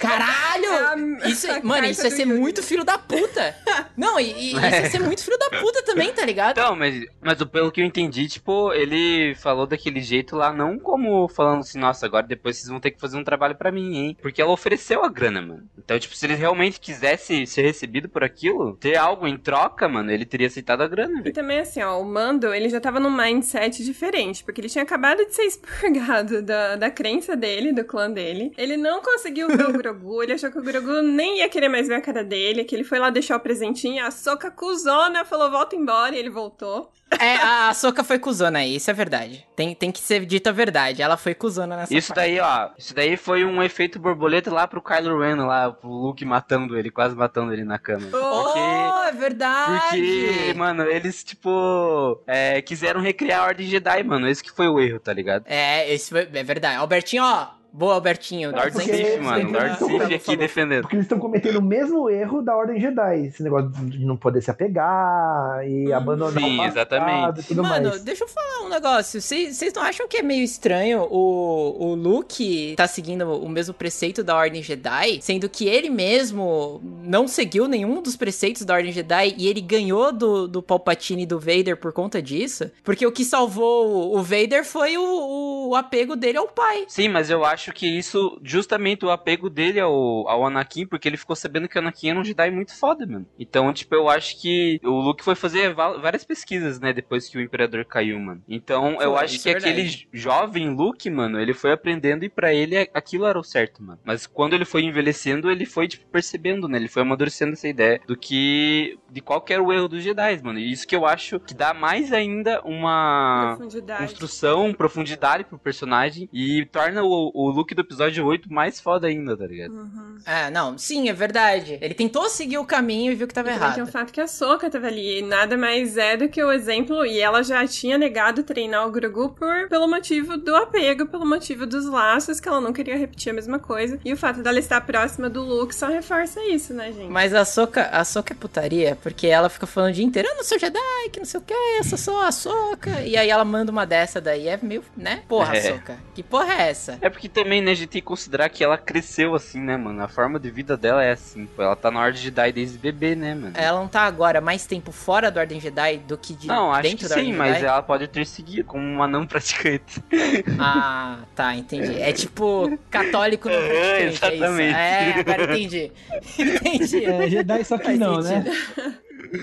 Caralho! É isso, mano, isso ia ser muito filho da puta. Não, e, e isso ia ser muito filho da puta também, tá ligado? Não, mas, mas pelo que eu entendi, tipo, ele falou daquele jeito lá, não como falando assim, nossa, agora depois vocês vão ter que fazer um trabalho para mim, hein? Porque ela ofereceu a grana, mano. Então, tipo, se ele realmente quisesse ser recebido por aquilo, ter algo em troca, mano, ele teria aceitado a grana. Véio. E também, assim, ó, o Mando, ele já tava num mindset diferente, porque ele tinha acabado de ser expurgado da, da crença dele, do clã dele. Ele não conseguiu ver o Grogu, ele achou que o Grogu nem ia querer mais ver a cara dele, que ele foi lá deixar o presentinho, a Soca cuzona falou, volta embora, e ele voltou. É, a Soca foi cuzona aí, isso é verdade. Tem, tem que ser dita a verdade. Ela foi cuzona nessa Isso parte. daí, ó. Isso daí foi um efeito borboleta lá pro Kylo Ren, lá, pro Luke matando ele, quase matando ele na cama. Oh, porque, é verdade! Porque, mano, eles, tipo, é, quiseram recriar a Ordem Jedi, mano. Esse que foi o erro, tá ligado? É, esse foi, é verdade. Albertinho, ó, Boa, Albertinho. Lord Sif, mano. Lord Sif aqui defendendo. Porque eles estão cometendo o mesmo erro da Ordem Jedi. Esse negócio de não poder se apegar e hum, abandonar sim, o exatamente. e tudo mano, mais. deixa eu falar um negócio. Vocês não acham que é meio estranho o, o Luke tá seguindo o mesmo preceito da Ordem Jedi, sendo que ele mesmo não seguiu nenhum dos preceitos da Ordem Jedi e ele ganhou do, do Palpatine e do Vader por conta disso? Porque o que salvou o Vader foi o, o apego dele ao pai. Sim, mas eu acho acho que isso, justamente o apego dele ao, ao Anakin, porque ele ficou sabendo que o Anakin era um Jedi muito foda, mano. Então, tipo, eu acho que o Luke foi fazer várias pesquisas, né, depois que o Imperador caiu, mano. Então, eu acho que é aquele jovem Luke, mano, ele foi aprendendo e para ele aquilo era o certo, mano. Mas quando ele foi envelhecendo, ele foi, tipo, percebendo, né, ele foi amadurecendo essa ideia do que, de qual que era o erro dos Jedi, mano. E isso que eu acho que dá mais ainda uma construção, profundidade pro personagem e torna o, o o Luke do episódio 8 mais foda ainda, tá ligado? Uhum. É, não, sim, é verdade. Ele tentou seguir o caminho e viu que tava e errado. Tem o fato que a Soka tava ali, e nada mais é do que o exemplo, e ela já tinha negado treinar o Grogu por, pelo motivo do apego, pelo motivo dos laços, que ela não queria repetir a mesma coisa. E o fato dela estar próxima do Luke só reforça isso, né, gente? Mas a Soka, a Soka é putaria, porque ela fica falando o dia inteiro, eu não sou Jedi, que não sei o que, eu sou só a Soka. E aí ela manda uma dessa daí, é meio, né? Porra, é. Soka, que porra é essa? É porque também, né, a gente tem que considerar que ela cresceu assim, né, mano? A forma de vida dela é assim. Pô. Ela tá na Ordem Jedi desde bebê, né, mano? Ela não tá agora mais tempo fora da Ordem Jedi do que de não, acho dentro que da sim, mas ela pode ter seguido como uma não praticante. Ah, tá, entendi. É tipo católico não praticante, é, exatamente. É, isso. é agora entendi. entendi. É, Jedi só que Faz não, né? sentido. né?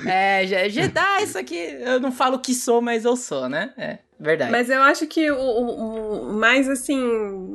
É, Jedi, isso aqui eu não falo que sou, mas eu sou, né? É. Verdade. Mas eu acho que o, o, o, mais, assim,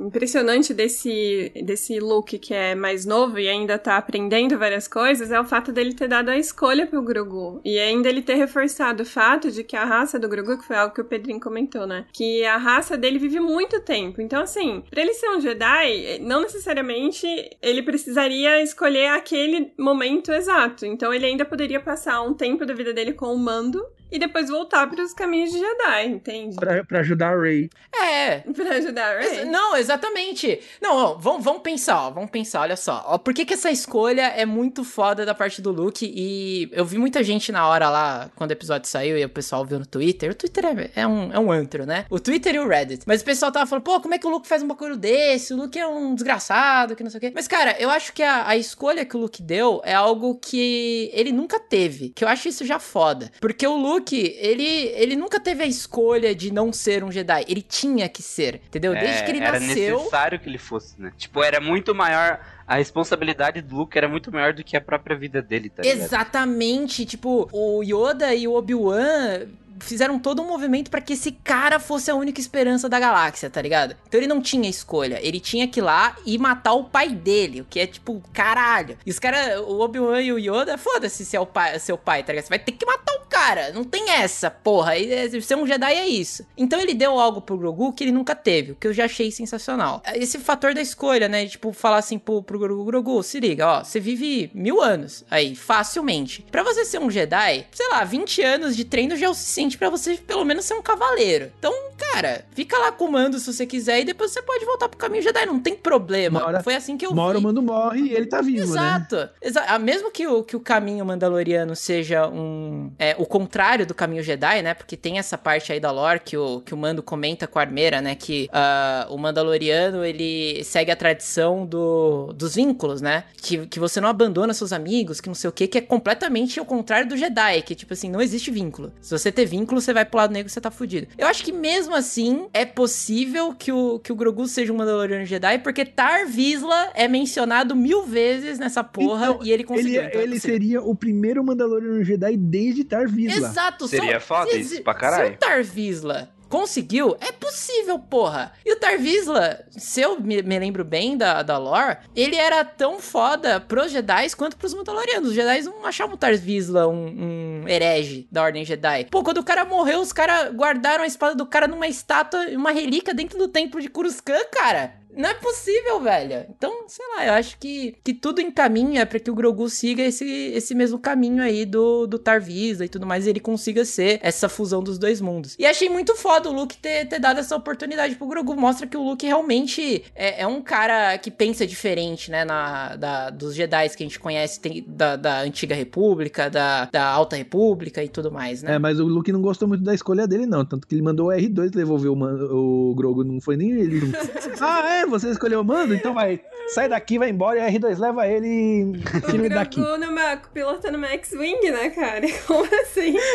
impressionante desse, desse look que é mais novo e ainda tá aprendendo várias coisas é o fato dele ter dado a escolha pro Grogu. E ainda ele ter reforçado o fato de que a raça do Grogu, que foi algo que o Pedrinho comentou, né? Que a raça dele vive muito tempo. Então, assim, pra ele ser um Jedi, não necessariamente ele precisaria escolher aquele momento exato. Então, ele ainda poderia passar um tempo da vida dele com o Mando e depois voltar para os caminhos de Jedi, entende? Pra, pra ajudar a Rey. É. Pra ajudar a Rey. Não, exatamente. Não, ó, vamos, vamos pensar, ó, vamos pensar, olha só. Ó, por que, que essa escolha é muito foda da parte do Luke? E eu vi muita gente na hora lá, quando o episódio saiu e o pessoal viu no Twitter. O Twitter é, é um, é um antro, né? O Twitter e o Reddit. Mas o pessoal tava falando, pô, como é que o Luke faz um bagulho desse? O Luke é um desgraçado, que não sei o quê. Mas, cara, eu acho que a, a escolha que o Luke deu é algo que ele nunca teve. Que eu acho isso já foda. Porque o Luke Luke, ele, ele nunca teve a escolha de não ser um Jedi. Ele tinha que ser, entendeu? Desde é, que ele era nasceu. Era necessário que ele fosse, né? Tipo, era muito maior. A responsabilidade do Luke era muito maior do que a própria vida dele, tá ligado? Exatamente. Tipo, o Yoda e o Obi-Wan fizeram todo um movimento para que esse cara fosse a única esperança da galáxia, tá ligado? Então ele não tinha escolha, ele tinha que ir lá e matar o pai dele, o que é tipo, caralho. E os caras, o Obi-Wan e o Yoda, foda-se se é o pai, seu pai, tá ligado? Você vai ter que matar o cara, não tem essa, porra. É, ser um Jedi é isso. Então ele deu algo pro Grogu que ele nunca teve, o que eu já achei sensacional. Esse fator da escolha, né? Tipo, falar assim pro, pro Grogu, Grogu, se liga, ó, você vive mil anos aí, facilmente. Para você ser um Jedi, sei lá, 20 anos de treino já é o suficiente para você pelo menos ser um cavaleiro. Então, cara, fica lá com o mando se você quiser e depois você pode voltar pro caminho Jedi, não tem problema. Hora, Foi assim que eu uma hora o mando morre e ele tá vivo, Exato. né? Exato. Ah, Mesmo que o, que o caminho mandaloriano seja um. É, o contrário do caminho Jedi, né? Porque tem essa parte aí da lore que o, que o Mando comenta com a armeira, né? Que ah, o Mandaloriano ele segue a tradição do, dos vínculos, né? Que, que você não abandona seus amigos, que não sei o que, que é completamente o contrário do Jedi, que tipo assim, não existe vínculo. Se você ter vínculo, você vai pro lado negro e você tá fudido. Eu acho que mesmo assim é possível que o, que o Grogu seja um Mandaloriano Jedi, porque Tar Vizsla é mencionado mil vezes nessa porra Então, e ele conseguiu. Ele, então é ele possível. seria o primeiro Mandaloriano Jedi desde Tar Vizsla. Exato, Seria só- foda se- isso pra Se caralho. o Tarvisla conseguiu, é possível, porra. E o Tarvisla, se eu me, me lembro bem da, da lore, ele era tão foda pros Jedi quanto pros Mandalorianos. Os Jedi não achavam o Tarvisla um, um herege da Ordem Jedi. Pô, quando o cara morreu, os caras guardaram a espada do cara numa estátua, uma relíquia dentro do templo de Coruscant, cara. Não é possível, velho. Então, sei lá, eu acho que, que tudo encaminha pra que o Grogu siga esse, esse mesmo caminho aí do, do Tarvisa e tudo mais, e ele consiga ser essa fusão dos dois mundos. E achei muito foda o Luke ter, ter dado essa oportunidade pro Grogu. Mostra que o Luke realmente é, é um cara que pensa diferente, né? Na, da, dos Jedi que a gente conhece, tem, da, da Antiga República, da, da Alta República e tudo mais, né? É, mas o Luke não gostou muito da escolha dele, não. Tanto que ele mandou o R2 devolver o, o Grogu, não foi nem ele. ah, é? Você escolheu o mando? Então vai, sai daqui, vai embora e o R2 leva ele e tira ele daqui. Numa, pilotando uma X-Wing, né, cara? Como assim?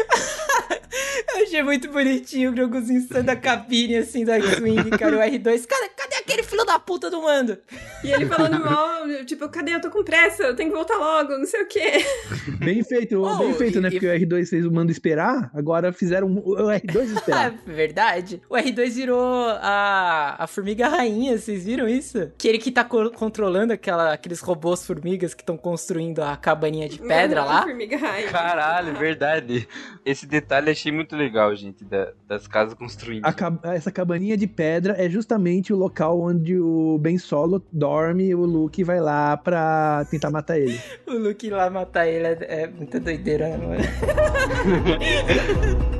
Eu achei muito bonitinho o Groguzinho saindo da cabine, assim, da X-Wing, cara, o R2. Cadê, cadê aquele filho da puta do mando? E ele falando mal, tipo, cadê? Eu tô com pressa, eu tenho que voltar logo, não sei o quê. Bem feito, Oh, bem feito, né? e- Porque o R2 fez o mando esperar, agora fizeram o R2 Ah, esperar. verdade. O R2 virou a, a formiga rainha, vocês viram isso? Que ele que tá co- controlando aquela, aqueles robôs formigas que estão construindo a cabaninha de pedra lá. Caralho, verdade. Esse detalhe achei muito legal, gente, da- das casas construindo. A cab- essa cabaninha de pedra é justamente o local onde o Ben Solo dorme e o Luke vai lá pra tentar matar ele. O Luke ir lá matar ele é, é muita doideira, né, mano.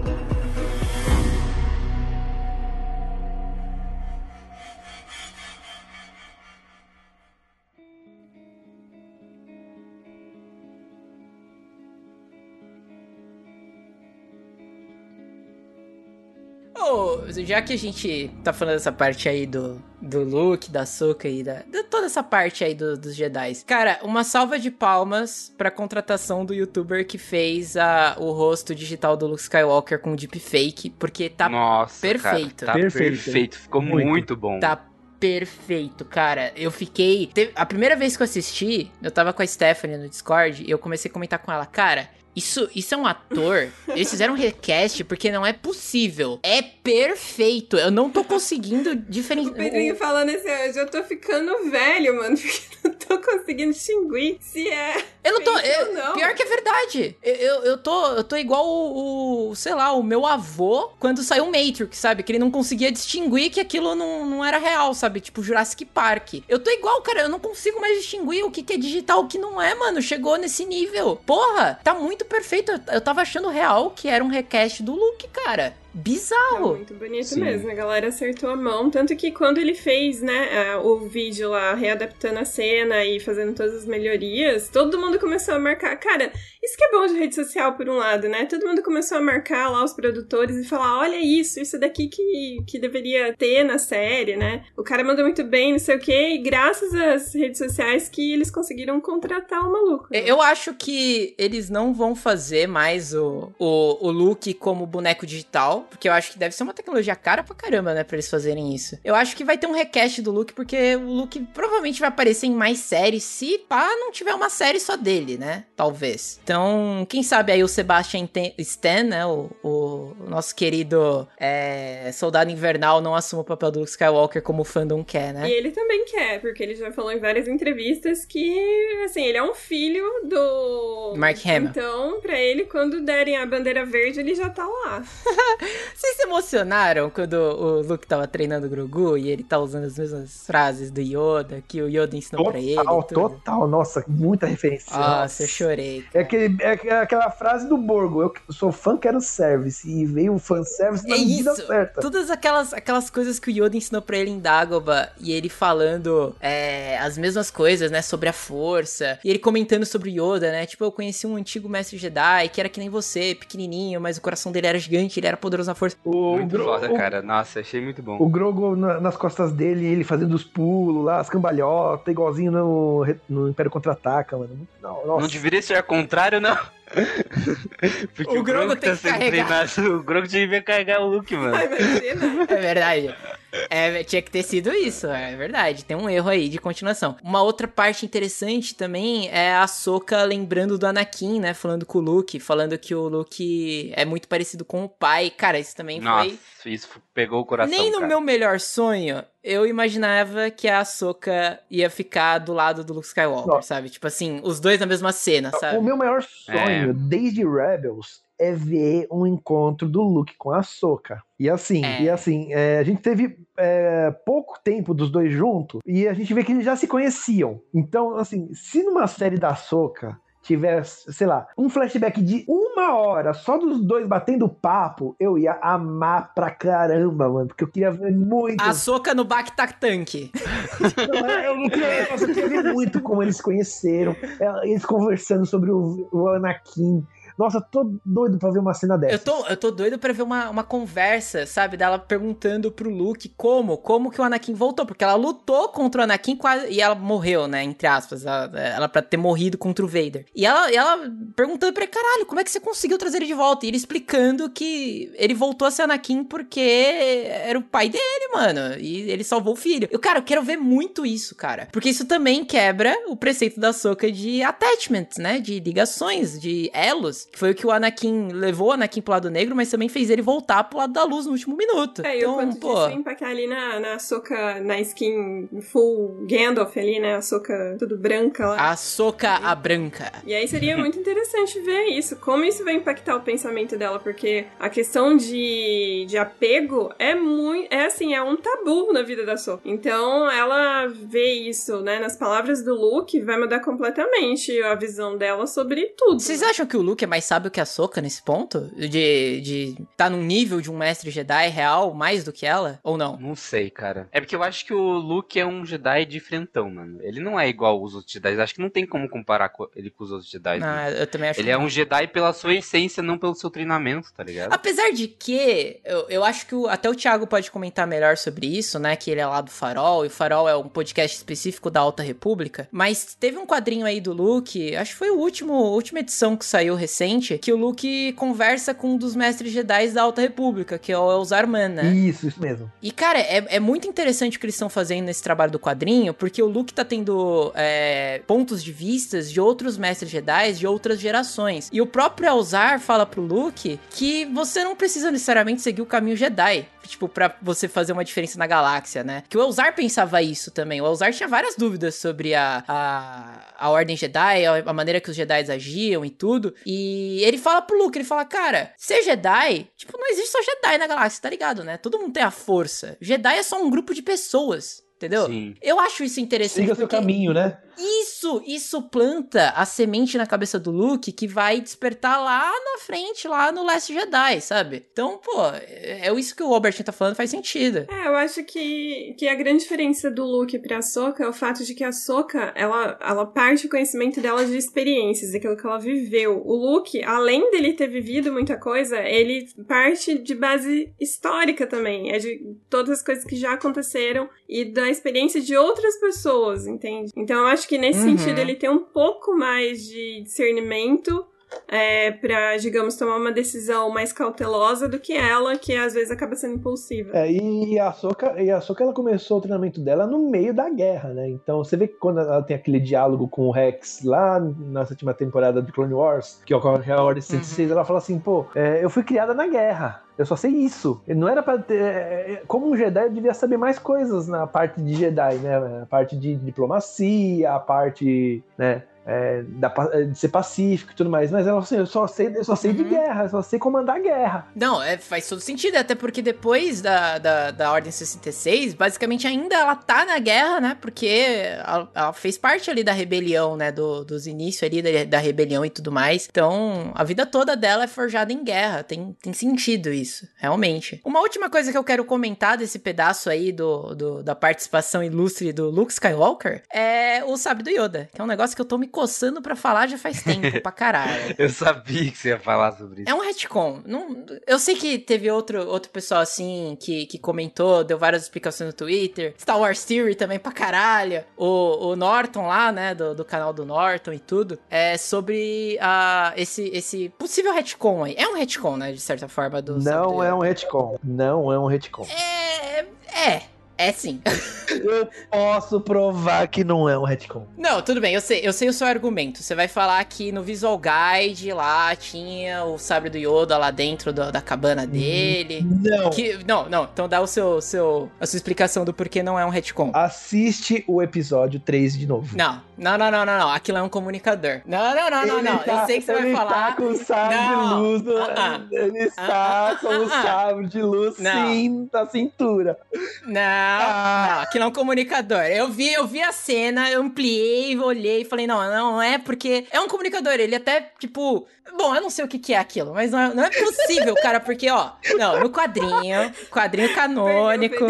Ô, já que a gente tá falando dessa parte aí do, do Luke, da Soka e da, de toda essa parte aí do- dos Jedi. Cara, uma salva de palmas pra contratação do youtuber que fez a, o rosto digital do Luke Skywalker com deepfake, porque tá, Nossa, perfeito. Cara, tá Perfeito. perfeito. Ficou Muito. muito, bom. tá perfeito, cara. Eu fiquei. teve- a primeira vez que eu assisti, eu tava com a Stephanie no Discord e eu comecei a comentar com ela, cara. Isso, isso é um ator. Eles fizeram um request porque não é possível. É perfeito. Eu não tô conseguindo O diferenciar. Pedrinho falando assim, eu já tô ficando velho, mano, porque não tô conseguindo distinguir se é. Eu não tô. eu- não. Pior que é verdade. Eu, eu, eu tô, eu tô igual o, o, sei lá, o meu avô quando saiu o Matrix, sabe? Que ele não conseguia distinguir que aquilo não, não era real, sabe? Tipo Jurassic Park. Eu tô igual, cara. Eu não consigo mais distinguir o que, que é digital o que não é, mano. Chegou nesse nível. Porra, tá muito perfeito. Eu, tava achando real que era um request do Luke, cara. Bizarro. muito bonito Sim. mesmo, a galera acertou a mão. Tanto que quando ele fez, né, a- o vídeo lá, readaptando a cena e fazendo todas as melhorias, todo mundo começou a marcar. Cara, isso que é bom de rede social, por um lado, né? Todo mundo começou a marcar lá os produtores e falar: olha isso, isso daqui que, que deveria ter na série, né? O cara mandou muito bem, não sei o quê, e graças às redes sociais que eles conseguiram contratar o maluco. né? Eu acho que eles não vão fazer mais o, o, o Luke como boneco digital, porque eu acho que deve ser uma tecnologia cara pra caramba, né, pra eles fazerem isso. Eu acho que vai ter um request do Luke, porque o Luke provavelmente vai aparecer em mais séries, se pá, não tiver uma série só dele, né, talvez. Então, quem sabe aí o Sebastian Stan, né, o, o nosso querido é, soldado invernal, não assuma o papel do Luke Skywalker como o fandom quer, né? E ele também quer, porque ele já falou em várias entrevistas que, assim, ele é um filho do. Mark Hamill. Então, pra ele, quando derem a bandeira verde, ele já tá lá. Vocês se emocionaram quando o Luke tava treinando o Grogu e ele tá usando as mesmas frases do Yoda, que o Yoda ensinou total, pra ele? Total, total. Nossa, muita referência. Nossa, Nossa. eu chorei. É, aquele, é aquela frase do Borgo, eu sou fã, quero service. E veio o fanservice na é medida isso. certa. Todas aquelas, aquelas coisas que o Yoda ensinou pra ele em Dagobah, e ele falando é, as mesmas coisas, né, sobre a força. E ele comentando sobre o Yoda, né, tipo, eu conheci um antigo mestre Jedi que era que nem você, pequenininho, mas o coração dele era gigante, ele era poderoso na força. O muito foda, cara. Nossa, achei muito bom. O Grogo na, nas costas dele, ele fazendo os pulos lá, as cambalhotas, igualzinho no, no Império Contra-Ataca, mano. Não, não deveria ser ao contrário, não? Porque o, o Grogo, Grogo tem tá que carregar. Treinado, o Grogo devia carregar o Luke, mano. Ai, é verdade. É, tinha que ter sido isso, é verdade. Tem um erro aí de continuação. Uma outra parte interessante também é a Soka lembrando do Anakin, né? Falando com o Luke, falando que o Luke é muito parecido com o pai. Cara, isso também Nossa, foi. Isso pegou o coração. Nem no cara. meu melhor sonho eu imaginava que a Soka ia ficar do lado do Luke Skywalker, Nossa. sabe? Tipo assim, os dois na mesma cena, sabe? O meu maior sonho, é. desde Rebels, é ver um encontro do Luke com a Soka. E assim, é. e assim, é, a gente teve é, pouco tempo dos dois juntos e a gente vê que eles já se conheciam. Então, assim, se numa série da Soka tiver, sei lá, um flashback de uma hora só dos dois batendo papo, eu ia amar pra caramba, mano. Porque eu queria ver muito. A soca no Bactac Tank. Não, é, eu não queria, eu queria ver muito como eles se conheceram. É, eles conversando sobre o, o Anakin. Nossa, tô doido pra ver uma cena dessa. Eu tô, eu tô doido pra ver uma, uma conversa, sabe? Dela perguntando pro Luke como, como que o Anakin voltou. Porque ela lutou contra o Anakin quase, e ela morreu, né? Entre aspas. Ela, ela pra ter morrido contra o Vader. E ela, ela perguntando pra ele, caralho, como é que você conseguiu trazer ele de volta? E ele explicando que ele voltou a ser Anakin porque era o pai dele, mano. E ele salvou o filho. Eu, cara, eu quero ver muito isso, cara. Porque isso também quebra o preceito da Soca de attachment, né? De ligações, de elos foi o que o Anakin levou o Anakin pro lado negro, mas também fez ele voltar pro lado da luz no último minuto. É, então, e o então, pô... disso impactar ali na, na soca, na skin full Gandalf ali, né? A soca tudo branca lá. A soca a branca. E aí seria muito interessante ver isso, como isso vai impactar o pensamento dela, porque a questão de, de apego é muito, é assim, é um tabu na vida da Soca. Então, ela vê isso, né, nas palavras do Luke, vai mudar completamente a visão dela sobre tudo. Vocês acham que o Luke é mais sábio que a Soka nesse ponto? De, de tá num nível de um mestre Jedi real mais do que ela? Ou não? Não sei, cara. É porque eu acho que o Luke é um Jedi diferentão, mano. Ele não é igual os outros Jedi. Acho que não tem como comparar ele com os outros Jedi. Ah, eu também acho Ele é um Jedi pela sua essência, não pelo seu treinamento, tá ligado? Apesar de que, eu, eu acho que o, até o Thiago pode comentar melhor sobre isso, né? Que ele é lá do Farol, e o Farol é um podcast específico da Alta República. Mas teve um quadrinho aí do Luke, acho que foi o último, a última edição que saiu recente recente que o Luke conversa com um dos mestres Jedi da Alta República, que é o Elzarman, né? Isso, isso mesmo. E, cara, é, é muito interessante o que eles estão fazendo nesse trabalho do quadrinho, porque o Luke tá tendo é, pontos de vistas de outros mestres Jedi de outras gerações. E o próprio Elzar fala pro Luke que você não precisa necessariamente seguir o caminho Jedi tipo, para você fazer uma diferença na galáxia, né? Que o Elzar pensava isso também. O Elzar tinha várias dúvidas sobre a, a, a Ordem Jedi, a, a maneira que os Jedi agiam e tudo. E ele fala pro Luke, ele fala, cara, ser Jedi, tipo, não existe só Jedi na galáxia, tá ligado, né? Todo mundo tem a força. Jedi é só um grupo de pessoas. Entendeu? Sim. Eu acho isso interessante. Siga seu caminho, né? Isso, isso planta a semente na cabeça do Luke que vai despertar lá na frente, lá no Last Jedi, sabe? Então, pô, é, é isso que o Albert tá falando, faz sentido. É, eu acho que, que a grande diferença do Luke pra Soka é o fato de que a Soka, ela, ela parte o conhecimento dela de experiências, daquilo que ela viveu. O Luke, além dele ter vivido muita coisa, ele parte de base histórica também. É de todas as coisas que já aconteceram e da experiência de outras pessoas, entende? Então eu acho acho que nesse uhum. sentido ele tem um pouco mais de discernimento é, para, digamos, tomar uma decisão mais cautelosa do que ela, que às vezes acaba sendo impulsiva. É, e a Soka, e a Soka ela começou o treinamento dela no meio da guerra, né? Então você vê que quando ela tem aquele diálogo com o Rex lá na sétima temporada do Clone Wars, que ocorre a Ordem 106, uhum. ela fala assim, pô, é, eu fui criada na guerra. Eu só sei isso. Não era para ter. É, é, como um Jedi, eu devia saber mais coisas na parte de Jedi, né? A parte de diplomacia, a parte, né? É, da, é, de ser pacífico e tudo mais. Mas ela assim, eu só sei, eu só sei uhum. de guerra, eu só sei comandar guerra. Não, é, faz todo sentido, até porque depois da, da, da Ordem 66, basicamente ainda ela tá na guerra, né? Porque ela, ela fez parte ali da rebelião, né? Do, dos inícios ali da, da, rebelião e tudo mais. Então, a vida toda dela é forjada em guerra. Tem, tem sentido isso, realmente. Uma última coisa que eu quero comentar desse pedaço aí do, do da participação ilustre do Luke Skywalker é o sabre do Yoda, que é um negócio que eu tô me coçando para falar já faz tempo pra caralho. eu sabia que você ia falar sobre isso. É um retcon. Não, eu sei que teve outro, outro pessoal assim que, que comentou, deu várias explicações no Twitter. Star Wars Theory também pra caralho. O, o Norton lá, né, do, do canal do Norton e tudo, é sobre uh, esse, esse possível retcon aí. É um retcon, né, de certa forma. Do Não é um retcon. Não é um retcon. É. É. É sim. eu posso provar que não é um retcon. Não, tudo bem, eu sei, eu sei o seu argumento. Você vai falar que no Visual Guide lá tinha o sabre do Yoda lá dentro do, da cabana dele. Não. Que, não, não. Então dá o seu, seu, a sua explicação do porquê não é um retcon. Assiste o episódio 3 de novo. Não, não, não, não, não, não. Aquilo é um comunicador. Não, não, não, não, não. Tá, eu sei que você vai falar. Ele está com o sabre não. de luz. Uh -uh. Ele está uh com o sabre de luz, não. sim, na cintura. Não. Ah. Não, aqui não é um comunicador. Eu vi, eu vi a cena, eu ampliei, olhei e falei, não, não é porque é um comunicador. Ele até, tipo, bom, eu não sei o que, que é aquilo, mas não é, não é possível, cara, porque, ó, não, no quadrinho, quadrinho canônico.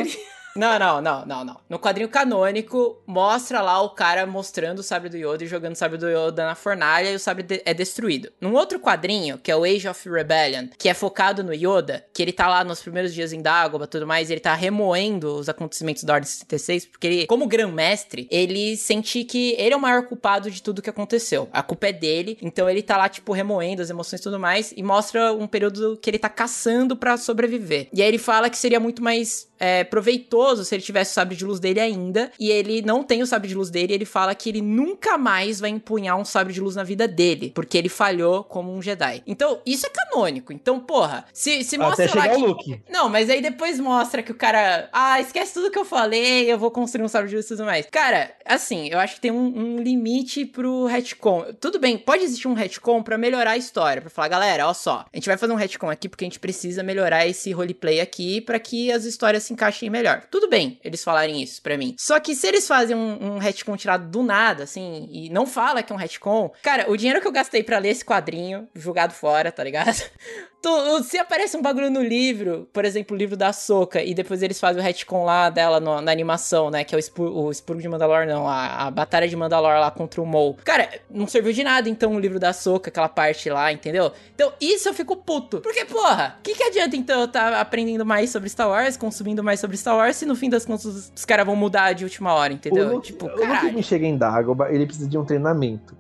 Não, não, não, não, não. No quadrinho canônico, mostra lá o cara mostrando o sabre do Yoda e jogando o sabre do Yoda na fornalha e o sabre de é destruído. Num outro quadrinho, que é o Age of Rebellion, que é focado no Yoda, que ele tá lá nos primeiros dias em Dagobah e tudo mais, ele tá remoendo os acontecimentos da Ordem 66, porque ele, como grão-mestre, ele sente que ele é o maior culpado de tudo que aconteceu. A culpa é dele, então ele tá lá, tipo, remoendo as emoções e tudo mais, e mostra um período que ele tá caçando para sobreviver. E aí ele fala que seria muito mais é, proveitoso se ele tivesse o sabre de luz dele ainda. E ele não tem o sabre de luz dele. ele fala que ele nunca mais vai empunhar um sabre de luz na vida dele. Porque ele falhou como um Jedi. Então, isso é canônico. Então, porra, se, se mostra Até lá. Que... Luke. Não, mas aí depois mostra que o cara. Ah, esquece tudo que eu falei, eu vou construir um sabre de luz e tudo mais. Cara, assim, eu acho que tem um, um limite pro retcon. Tudo bem, pode existir um retcon para melhorar a história. Pra falar, galera, ó só, a gente vai fazer um retcon aqui porque a gente precisa melhorar esse roleplay aqui para que as histórias se encaixem melhor. Tudo bem eles falarem isso para mim. Só que se eles fazem um, um retcon tirado do nada, assim, e não fala que é um retcon, cara, o dinheiro que eu gastei para ler esse quadrinho, jogado fora, tá ligado? Tu, se aparece um bagulho no livro, por exemplo, o livro da Soca, e depois eles fazem o retcon lá dela no, na animação, né? Que é o, Spur, o Spurgo de Mandalor, não, a, a Batalha de Mandalor lá contra o Maul. Cara, não serviu de nada, então, o livro da Soca, aquela parte lá, entendeu? Então, isso eu fico puto. Porque, porra, o que, que adianta, então, eu estar tá aprendendo mais sobre Star Wars, consumindo mais sobre Star Wars, se no fim das contas os, os caras vão mudar de última hora, entendeu? O Luke, tipo. O Luke chega em Dagobah, ele precisa de um treinamento.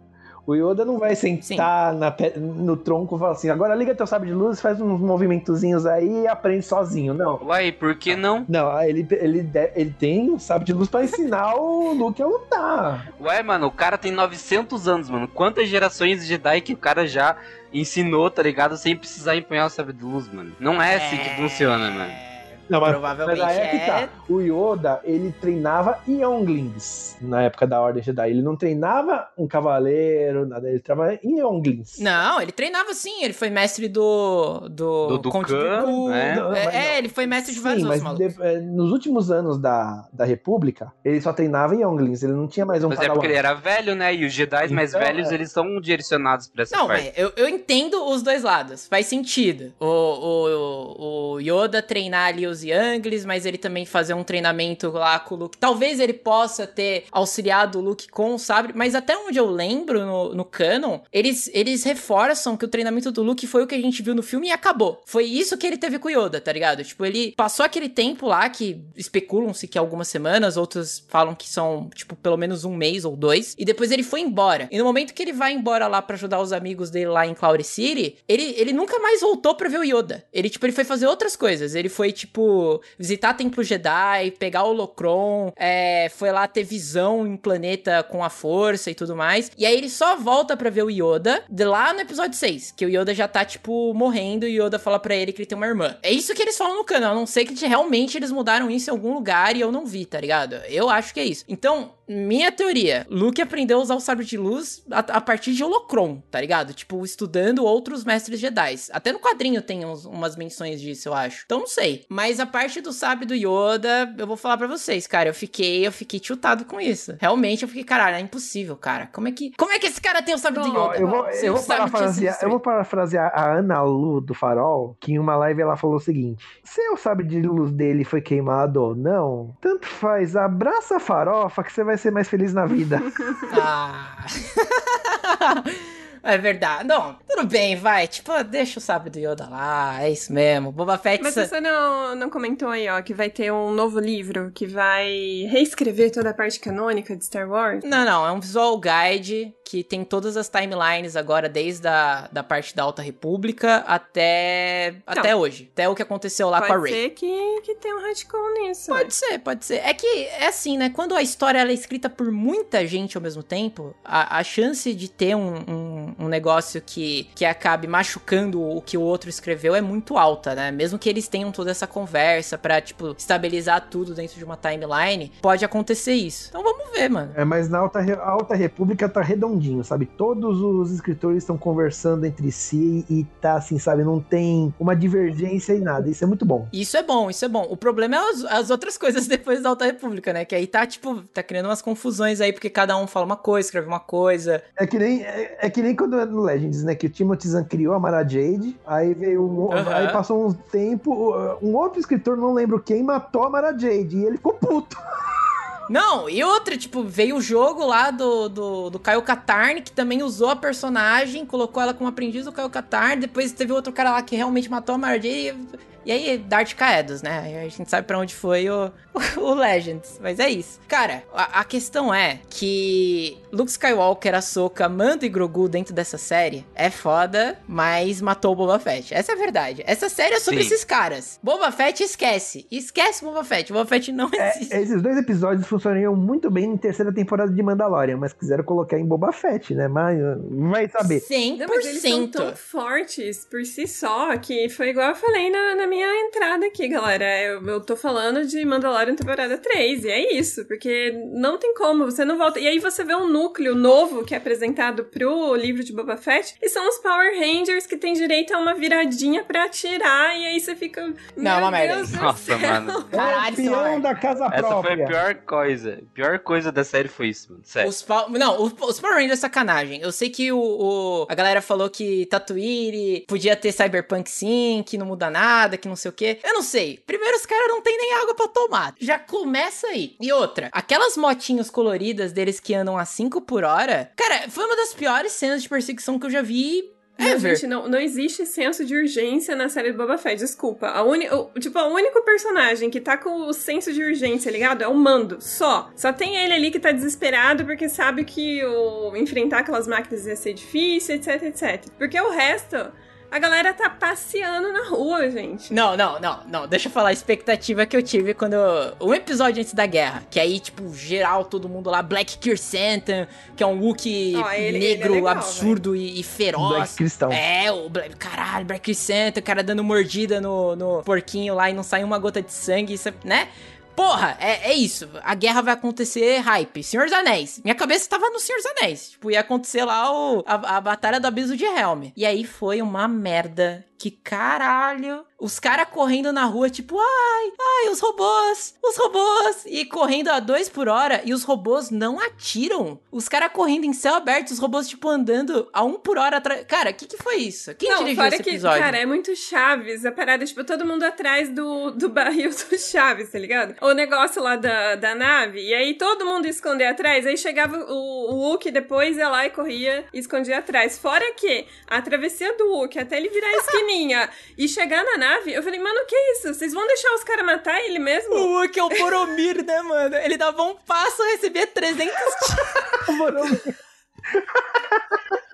O Yoda não vai sentar na, no tronco e falar assim: agora liga teu sabre de luz, faz uns movimentozinhos aí e aprende sozinho. Não. Uai, por que não? Não, ele, ele, ele tem um sabre de luz pra ensinar o Luke a lutar. Ué, mano, o cara tem 900 anos, mano. Quantas gerações de Jedi que o cara já ensinou, tá ligado? Sem precisar empunhar o sabre de luz, mano. Não é assim que funciona, mano. Não, mas, Provavelmente mas é, que tá. É. O Yoda, ele treinava Younglings na época da Ordem Jedi. Ele não treinava um cavaleiro, nada. Ele treinava Younglings. Não, ele treinava sim. Ele foi mestre do... Do, do, do Conde Khan, do né? Não, é, é ele foi mestre de vários sim, mas de, é, nos últimos anos da, da República, ele só treinava Younglings. Ele não tinha mais um Mas é porque ele era velho, né? E os Jedi então, mais velhos, é... eles são direcionados pra essa não, parte. Não, eu, eu entendo os dois lados. Faz sentido. O, o, o Yoda treinar ali os os Younglings, mas ele também fazer um treinamento lá com o Luke. Talvez ele possa ter auxiliado o Luke com o sabre, mas até onde eu lembro no, no canon, eles, eles reforçam que o treinamento do Luke foi o que a gente viu no filme e acabou. Foi isso que ele teve com o Yoda, tá ligado? Tipo, ele passou aquele tempo lá que especulam-se que é algumas semanas, outros falam que são, tipo, pelo menos um mês ou dois, e depois ele foi embora. E no momento que ele vai embora lá para ajudar os amigos dele lá em Cloud City, ele, ele nunca mais voltou pra ver o Yoda. Ele, tipo, ele foi fazer outras outras coisas. Ele foi, tipo, visitar Templo Jedi, pegar o Locron, é, foi lá ter visão em planeta com a força e tudo mais. E aí ele só volta pra ver o Yoda de lá no episódio 6, que o Yoda já tá, tipo, morrendo e o Yoda fala pra ele que ele tem uma irmã. É isso que eles falam no canal. A não sei que realmente eles mudaram isso em algum lugar e eu não vi, tá ligado? Eu acho que é isso. Então, minha teoria, Luke aprendeu a usar o sabre de luz a, a, partir de Holocron, tá ligado? Tipo, estudando outros mestres Jedi. Até no quadrinho tem uns, umas menções disso, eu acho. Então não sei. Mas a parte do sabre do Yoda, eu vou falar para vocês, cara, eu fiquei, eu fiquei tiltado com isso. Realmente eu fiquei, caralho, é impossível, cara. Como é que, como é que esse cara tem o sabre do Yoda? Eu vou, eu vou parafrasear, eu vou parafrasear a Ana Lu do Farol, que em uma live ela falou o seguinte: se o sabre de luz dele foi queimado ou não, tanto faz, abraça a farofa que você vai ser mais feliz na vida. ah. É verdade. Não, tudo bem, vai. Tipo, deixa o sabre do Yoda lá. É isso mesmo. Boba Fett. Mas você não, não comentou aí, ó, que vai ter um novo livro que vai reescrever toda a parte canônica de Star Wars? Não, não. É um visual guide que tem todas as timelines agora, desde a da parte da Alta República até, então, até hoje. Até o que aconteceu lá com a Rey. Pode ser que, que tenha um retcon nisso. Pode ser, pode ser. É que, é assim, né? Quando a história é escrita por muita gente ao mesmo tempo, a, a chance de ter um, um, um, negócio que, que acabe machucando o que o outro escreveu é muito alta, né? Mesmo que eles tenham toda essa conversa pra, tipo, estabilizar tudo dentro de uma timeline, pode acontecer isso. Então vamos ver, mano. É, mas na Alta, Alta República tá redondinho redondinho, sabe? Todos os escritores estão conversando entre si e tá assim, sabe? Não tem uma divergência e nada. Isso é muito bom. Isso é bom, isso é bom. O problema é as, as outras coisas depois da Alta República, né? Que aí tá, tipo, tá criando umas confusões aí, porque cada um fala uma coisa, escreve uma coisa. É que nem, é, é que nem quando é no Legends, né? Que o Timothy Zahn criou a Mara Jade, aí veio um, uhum. aí passou um tempo, um outro escritor, não lembro quem, matou a Mara Jade e ele ficou puto. Não, e outra, tipo, veio o jogo lá do, do, do Caio Katarn, que também usou a personagem, colocou ela como aprendiz do Caio Katarn, depois teve outro cara lá que realmente matou a Mara Jade, e aí, Dart Caedos, né? A gente sabe para onde foi o, o, Legends. Mas é isso. Cara, a, a, questão é que Luke Skywalker, Ahsoka, Mando e Grogu dentro dessa série é foda, mas matou o Boba Fett. Essa é a verdade. Essa série é sobre Sim. esses caras. Boba Fett esquece. Esquece Boba Fett. Boba Fett não é, existe. É, esses dois episódios funcionariam muito bem em terceira temporada de Mandalorian, mas quiseram colocar em Boba Fett, né? Mas vai saber. 100%. Não, mas eles são tão fortes por si só que foi igual eu falei na, na minha minha entrada aqui, galera. Eu, eu tô falando de Mandalorian temporada 3, e é isso, porque não tem como, você não volta. E aí você vê um núcleo novo que é apresentado pro livro de Boba Fett, e são os Power Rangers que tem direito a uma viradinha pra atirar, e aí você fica. Não, é uma merda. Nossa, mano. Caralho, peão da casa Essa própria. foi a pior coisa. A pior coisa da série foi isso, mano. Sério. Os Não, os Power Rangers é sacanagem. Eu sei que o, o, a galera falou que Tatooine podia ter Cyberpunk sim, que não muda nada, que que não sei o quê. Eu não sei. Primeiro, os caras não tem nem água para tomar. Já começa aí. E outra, aquelas motinhos coloridas deles que andam a 5 por hora, cara, foi uma das piores cenas de perseguição que eu já vi não, gente, não, não existe senso de urgência na série do Boba Fett, desculpa. A uni, o, tipo, o único personagem que tá com o senso de urgência ligado é o Mando, só. Só tem ele ali que tá desesperado porque sabe que o, enfrentar aquelas máquinas ia ser difícil, etc, etc. Porque o resto a galera tá passeando na rua, gente. Não, não, não, não. Deixa eu falar a expectativa que eu tive quando. Um episódio antes da guerra. Que aí, tipo, geral, todo mundo lá. Black Kirsantan, que é um Wookie oh, ele, negro, ele é legal, absurdo e, e, feroz. Black Cristão. É, o Black. Caralho, Black Kirsantan, o cara dando mordida no, no porquinho lá e não sai uma gota de sangue, isso, né? Porra, é, é isso. A guerra vai acontecer hype. Senhor dos Anéis. Minha cabeça tava no Senhor dos Anéis. Tipo, ia acontecer lá o, a, a Batalha do Abismo de Helm. E aí foi uma merda que caralho. Os caras correndo na rua, tipo, ai, ai, os robôs, os robôs. E correndo a dois por hora e os robôs não atiram. Os caras correndo em céu aberto, os robôs, tipo, andando a um por hora atrás. Cara, o que, que foi isso? Quem não, dirigiu esse episódio? Que, cara, é muito Chaves. A parada, tipo, todo mundo atrás do, do barril do Chaves, tá ligado? O negócio lá da, da nave. E aí todo mundo esconder atrás. Aí chegava o, o Hulk depois ia lá e corria e escondia atrás. Fora que a travessia do Hulk até ele virar esquina pequenininha e chegar na nave, eu falei, mano, que isso? Vocês vão deixar os caras matar ele mesmo? O Hulk é o Boromir, né, mano? Ele dava um passo e recebia 300 tiros. Boromir.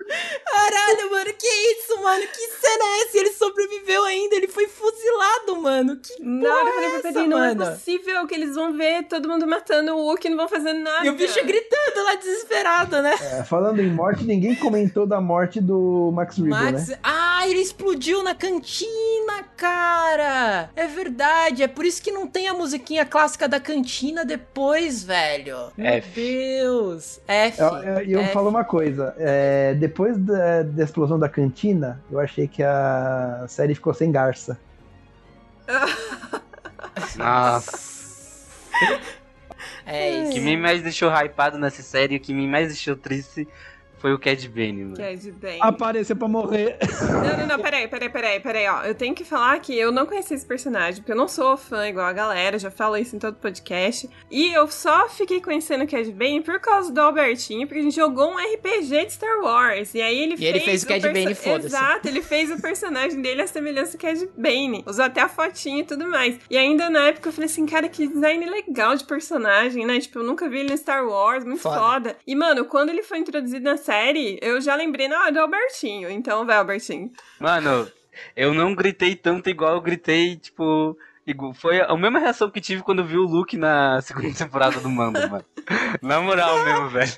Caralho, mano, que isso, mano? Que cena é essa? Ele sobreviveu ainda, ele foi fuzilado mano? Que porra é Pedrinho, essa, não é mano? possível que eles vão ver todo mundo matando o Wookie e não vão fazer nada. E o bicho gritando lá desesperado, né? É, falando em morte, ninguém comentou da morte do Max Riddle, Max. né? Ah, ele explodiu na cantina, cara! É verdade, é por isso que não tem a musiquinha clássica da cantina depois, velho. Meu F. Deus. F. Eu, eu, eu F. falo uma coisa, é, depois da, da explosão da cantina, eu achei que a série ficou sem garça. Nossa. É O isso. que me mais deixou hypado nessa série, o que me mais deixou triste foi o Cad Bane, mano. De bem. Apareceu pra morrer. Não, não, não, peraí, peraí, peraí, peraí, ó. Eu tenho que falar que eu não conheci esse personagem, porque eu não sou fã igual a galera, já falo isso em todo podcast. E eu só fiquei conhecendo o Cad Bane por causa do Albertinho, porque a gente jogou um RPG de Star Wars. E aí ele E fez. ele fez o Cad perso- Bane, foda-se. Exato, ele fez o personagem dele a semelhança do Cad Bane. Usou até a fotinha e tudo mais. E ainda na época eu falei assim, cara, que design legal de personagem, né? Tipo, eu nunca vi ele no Star Wars, muito Foda. foda. E, mano, quando ele foi introduzido na série, eu já lembrei, não, é do Albertinho. Então, vai, Albertinho. Mano, eu não gritei tanto igual eu gritei, tipo. Foi a mesma reação que tive quando vi o Luke na segunda temporada do Mando, mano. Na moral mesmo, velho.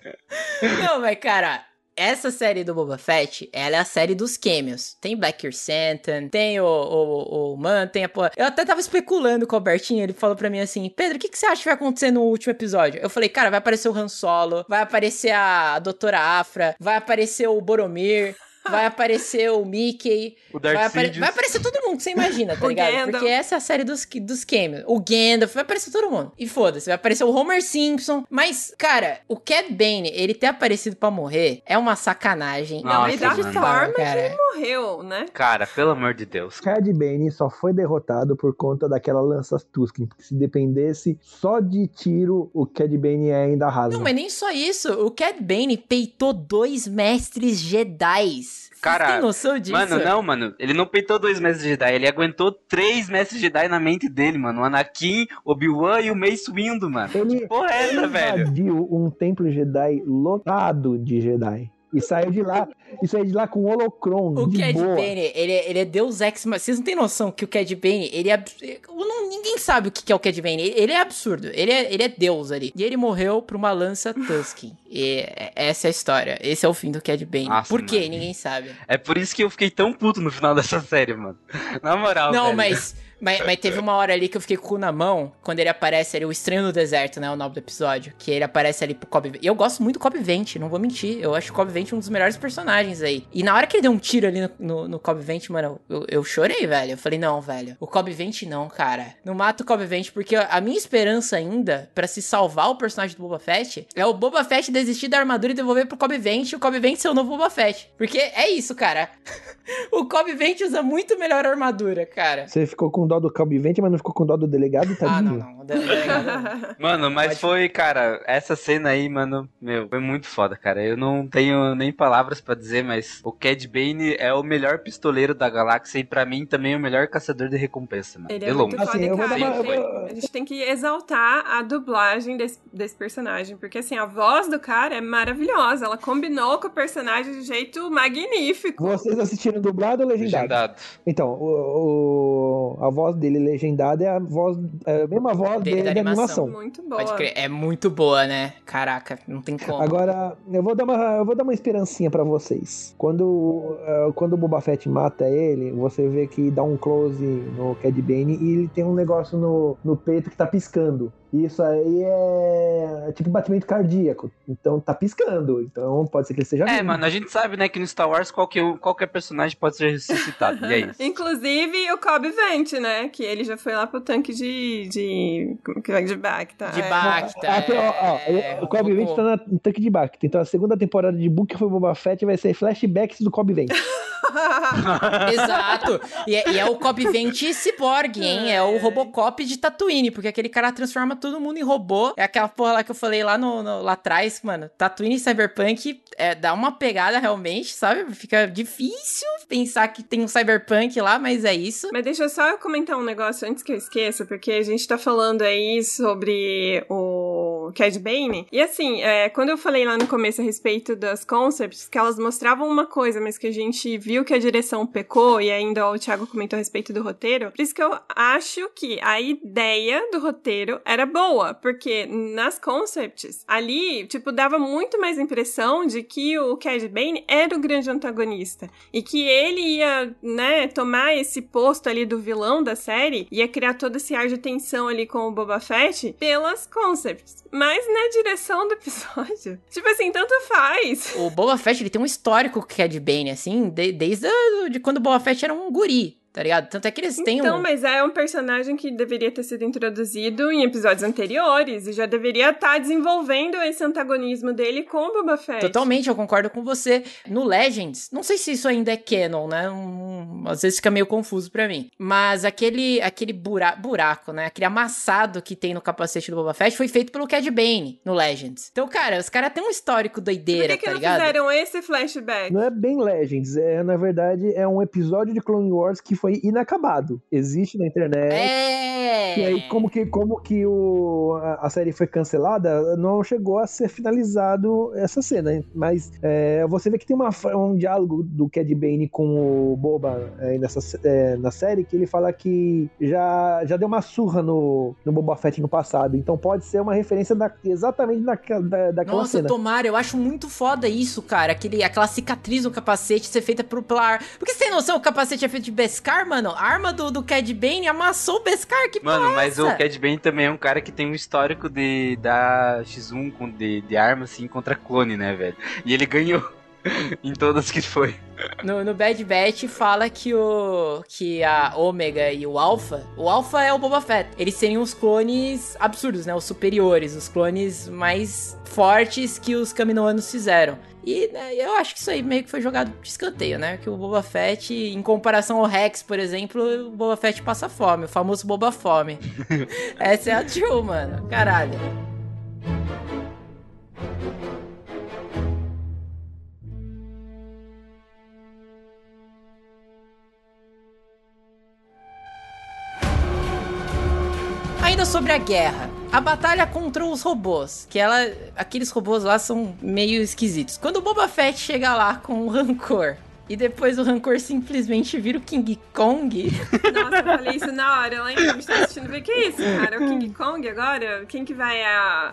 Não, mas cara, essa série do Boba Fett, ela é a série dos cameos. Tem Black Chrysanthemum, tem o, o, o Man, tem a porra. Eu até tava especulando com o Albertinho, ele falou pra mim assim, Pedro, o que, que você acha que vai acontecer no último episódio? Eu falei, cara, vai aparecer o Han Solo, vai aparecer a Doutora Afra, vai aparecer o Boromir... Vai aparecer o Mickey, O vai, Darth apare- Sidious. vai aparecer todo mundo que você imagina, tá ligado? Gandalf. Porque essa é a série dos, dos cameos. O Gandalf, vai aparecer todo mundo. E foda-se, vai aparecer o Homer Simpson. Mas, cara, o Cad Bane, ele ter aparecido pra morrer é uma sacanagem. Nossa, e da mano. forma que ele morreu, né? Cara, pelo amor de Deus. Cad Bane só foi derrotado por conta daquela lança Tusken, porque se dependesse só de tiro, o Cad Bane ainda arrasa. Não, mas nem só isso. O Cad Bane peitou dois mestres Jedi. Cara, tem noção disso? Mano, não, mano. Ele não peitou dois mestres Jedi, ele aguentou três mestres Jedi na mente dele, mano. O Anakin, Obi-Wan e o Mace Windu, mano. Ele, Porra, é essa, velho? invadiu um templo Jedi lotado de Jedi. E saiu de lá, e saiu de lá com holocron, O de Cad boa. Bane, ele, é- ele é Deus Ex Machina. Vocês não têm noção que o Cad Bane, ele é... não- ninguém sabe o que que é o Cad Bane. Ele, ele é absurdo. Ele é, ele é Deus ali. E ele morreu por uma lança Tusken. E é- essa é a história. Esse é o fim do Cad Bane. Nossa, por quê? mano. Ninguém sabe. É por isso que eu fiquei tão puto no final dessa série, mano. Na moral, Não, velho. mas, mas, mas teve uma hora ali que eu fiquei com o cu na mão, quando ele aparece ali, o Estranho no Deserto, né, o nome do episódio, que ele aparece ali pro Cobb E eu gosto muito do Cobb Vent, não vou mentir, eu acho o Cobb Vent um dos melhores personagens aí. E na hora que ele deu um tiro ali no, no, no Cobb Vent, mano, eu, eu chorei, velho. Eu falei, não, velho, o Cobb Vent não, cara. Não mata o Cobb Vent, porque a minha esperança ainda, pra se salvar o personagem do Boba Fett, é o Boba Fett desistir da armadura e devolver pro Cobb Vent, e o Cobb Vent ser o novo Boba Fett. Porque é isso, cara. o Cobb Vent usa muito melhor armadura, cara. Você ficou com dó do Calbi Vente, mas não ficou com dó do delegado, tadinho? Ah, não, não. O delegado. Mano, mas foi, cara, essa cena aí, mano, meu, foi muito foda, cara. Eu não tenho nem palavras pra dizer, mas o Cad Bane é o melhor pistoleiro da galáxia e pra mim também é o melhor caçador de recompensa, mano. Ele é De muito longe. Assim, foda, eu vou cara. dar uma- A gente eu tem- vou- A gente tem que exaltar a dublagem desse, desse personagem, porque assim, a voz do cara é maravilhosa. Ela combinou com o personagem de jeito magnífico. Vocês assistiram dublado ou legendado? Legendado. Então, o, o- a voz dele legendada é a voz, é a mesma voz Dele dele da da animação. animação. Muito boa. Pode crer. É muito boa, né? Caraca, não tem como. Agora, eu vou dar uma, eu vou dar uma esperancinha pra vocês. Quando, eh, quando o Boba Fett mata ele, você vê que dá um close no Cad Bane e ele tem um negócio no, no peito que tá piscando. Isso aí é tipo batimento cardíaco. Então tá piscando. Então pode ser que ele seja É, vivo. mano, a gente sabe, né, que no Star Wars qualquer, qualquer personagem pode ser ressuscitado. e é isso. Inclusive o Cobb Vent, né? Que ele já foi lá pro tanque de. de. como que é? De Bacta. De é. Bacta. Ah, ó, ó, é, o Cobb Vent Robocop. tá no tanque de Bacta. Então a segunda temporada de Book foi Boba Fett vai ser flashbacks do Cobb Vent. Exato. E é, e é o Cobb Vent Cyborg, hein? É o. Robocop de Tatooine, porque aquele cara transforma todo mundo em robô. É aquela porra lá que eu falei lá, no, no- lá atrás, mano. Tatooine e Cyberpunk é, dá uma pegada realmente, sabe? Fica difícil pensar que tem um Cyberpunk lá, mas é isso. Mas deixa eu só comentar um negócio antes que eu esqueça, porque a gente tá falando aí sobre o do Cad Bane. E assim, é, quando eu falei lá no começo a respeito das concepts, que elas mostravam uma coisa, mas que a gente viu que a direção pecou, e ainda o Thiago comentou a respeito do roteiro, por isso que eu acho que a ideia do roteiro era boa, porque nas concepts, ali, tipo, dava muito mais impressão de que o Cad Bane era o grande antagonista, e que ele ia, né, tomar esse posto ali do vilão da série, ia criar todo esse ar de tensão ali com o Boba Fett pelas concepts. Mas na direção do episódio, tipo assim, tanto faz. O Boba Fett, ele tem um histórico que é de Bane, assim, de, desde a, de quando o Boba Fett era um guri tá ligado? Tanto é que eles têm Então, um... mas é um personagem que deveria ter sido introduzido em episódios anteriores e já deveria estar tá desenvolvendo esse antagonismo dele com o Boba Fett. Totalmente, eu concordo com você. No Legends, não sei se isso ainda é canon, né? Um, às vezes fica meio confuso para mim. Mas aquele aquele bura buraco, né? Aquele amassado que tem no capacete do Boba Fett foi feito pelo Cad Bane no Legends. Então, cara, os caras têm um histórico doideira, Por que, que tá não ligado? fizeram esse flashback? Não é bem Legends, é na verdade é um episódio de Clone Wars que foi inacabado. Existe na internet. É. E aí, como que, como que o, a, a série foi cancelada, não chegou a ser finalizado essa cena. Mas é, você vê que tem uma, um diálogo do Cad Bane com o Boba é, nessa, é, na série que ele fala que já, já deu uma surra no, no Boba Fett no passado. Então pode ser uma referência da, exatamente daquela, da, daquela Nossa, cena. tomara, eu acho muito foda isso, cara. Aquele, aquela cicatriz no capacete ser feita por pela Porque você tem noção, o capacete é feito de Beskar, mano? A arma do, do Cad Bane amassou o Beskar, que Mano, mas essa? o Cad Bane também é um cara que tem um histórico de da X1 com, de, de arma, assim, contra clone, né, velho? E ele ganhou em todas que foi. No, no Bad Batch fala que o que a Ômega e o Alpha, o Alpha é o Boba Fett. Eles seriam os clones absurdos, né? Os superiores, os clones mais fortes que os Kaminoanos fizeram. E né, eu acho que isso aí meio que foi jogado de escanteio, né? Que o Boba Fett, em comparação ao Rex, por exemplo, o Boba Fett passa fome, o famoso Boba Fome. Essa é a true, mano. Caralho. Ainda sobre a guerra. A batalha contra os robôs, que ela, aqueles robôs lá são meio esquisitos. Quando o Boba Fett chega lá com o Rancor e depois o Rancor simplesmente vira o King Kong, Nossa, eu falei isso na hora, lá em a gente tá assistindo. Ver que é isso, cara? O King Kong agora? Quem que vai a.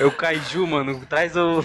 É o Kaiju, mano. Traz o.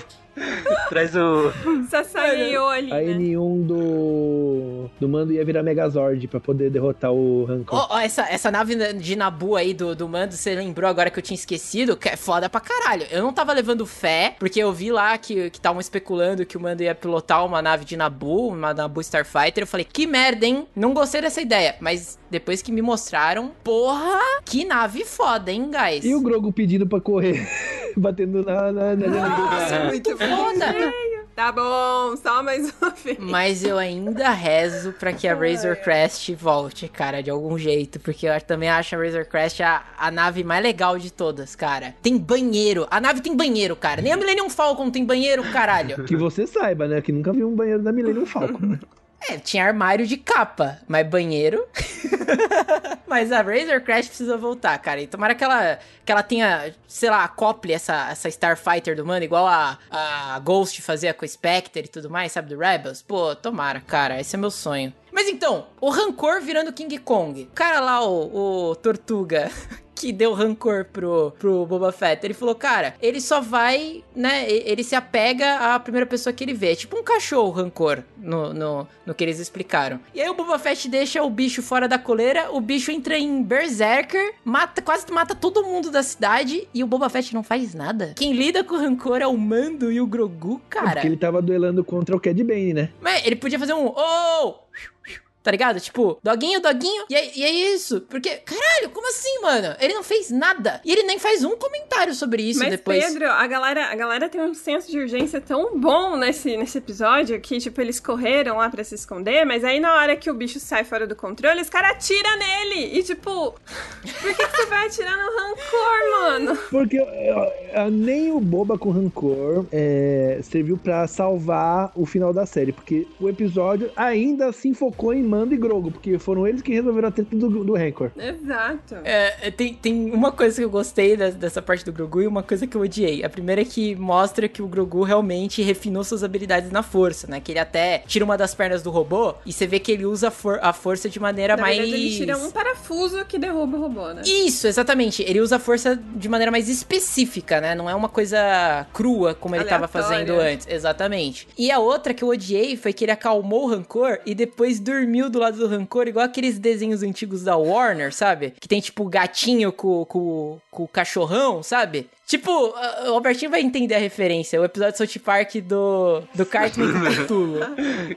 Traz o. Sasageou ali, A né? N1 do, do Mando ia virar Megazord pra poder derrotar o Rancor. Ó, ó, essa, essa nave de Nabu aí do, do Mando, você lembrou agora que eu tinha esquecido? Que é foda pra caralho. Eu não tava levando fé, porque eu vi lá que que estavam especulando que o Mando ia pilotar uma nave de Nabu, uma Nabu Starfighter. Eu falei, que merda, hein? Não gostei dessa ideia. Mas depois que me mostraram, porra, que nave foda, hein, guys? E o Grogu pedindo pra correr, batendo na, na, na linha do- Nossa, muito foda. Tá bom, só mais uma vez. Mas eu ainda rezo pra que a Razor Crest volte, cara, de algum jeito. Porque eu também acho a Razor Crest a, a nave mais legal de todas, cara. Tem banheiro. A nave tem banheiro, cara. Nem a Millennium Falcon tem banheiro, caralho. Que você saiba, né? Que nunca vi um banheiro da Millennium Falcon. É, tinha armário de capa, mas banheiro. mas a Razor Crest precisa voltar, cara. E tomara que ela, que ela tenha, sei lá, acople essa, essa Starfighter do mano, igual a, a Ghost fazia com o Spectre e tudo mais, sabe, do Rebels. Pô, tomara, cara. Esse é meu sonho. Mas então, o Rancor virando King Kong. O cara lá, o, o Tortuga. Que deu rancor pro, pro Boba Fett. Ele falou, cara, ele só vai, né? Ele se apega à primeira pessoa que ele vê. É tipo um cachorro rancor no, no, no que eles explicaram. E aí o Boba Fett deixa o bicho fora da coleira, o bicho entra em Berserker, mata, quase mata todo mundo da cidade e o Boba Fett não faz nada. Quem lida com o rancor é o Mando e o Grogu, cara. Porque ele tava duelando contra o Cad Bane, né? Mas ele podia fazer um oh! Tá ligado? Tipo, doguinho, doguinho. E é, e é isso. Porque, caralho, como assim, mano? Ele não fez nada. E ele nem faz um comentário sobre isso Mas, depois. Pedro, a galera, a galera tem um senso de urgência tão bom nesse, nesse episódio que, tipo, eles correram lá pra se esconder, mas aí na hora que o bicho sai fora do controle, os caras atiram nele. E, tipo. Por que, que você vai atirar no rancor, mano? Porque uh, uh, nem o Boba com rancor é, serviu para salvar o final da série. Porque o episódio ainda se focou em Mando e Grogo. Porque foram eles que resolveram a treta do, do rancor. Exato. É, tem, tem uma coisa que eu gostei dessa parte do Grogu e uma coisa que eu odiei. A primeira é que mostra que o Grogu realmente refinou suas habilidades na força, né? Que ele até tira uma das pernas do robô e você vê que ele usa for a força de maneira na mais. Verdade, ele tira um parafuso que derruba o robô, né? Isso, exatamente. Ele usa a força de maneira mais específica, né? Não é uma coisa crua como ele estava fazendo antes. Exatamente. E a outra que eu odiei foi que ele acalmou o rancor e depois dormiu do lado do rancor, igual aqueles desenhos antigos da Warner, sabe? Que tem tipo o gatinho com, com, com o cachorrão, sabe? Tipo, o Albertinho vai entender a referência. O episódio de South Park do, do Cartman com Cthulhu.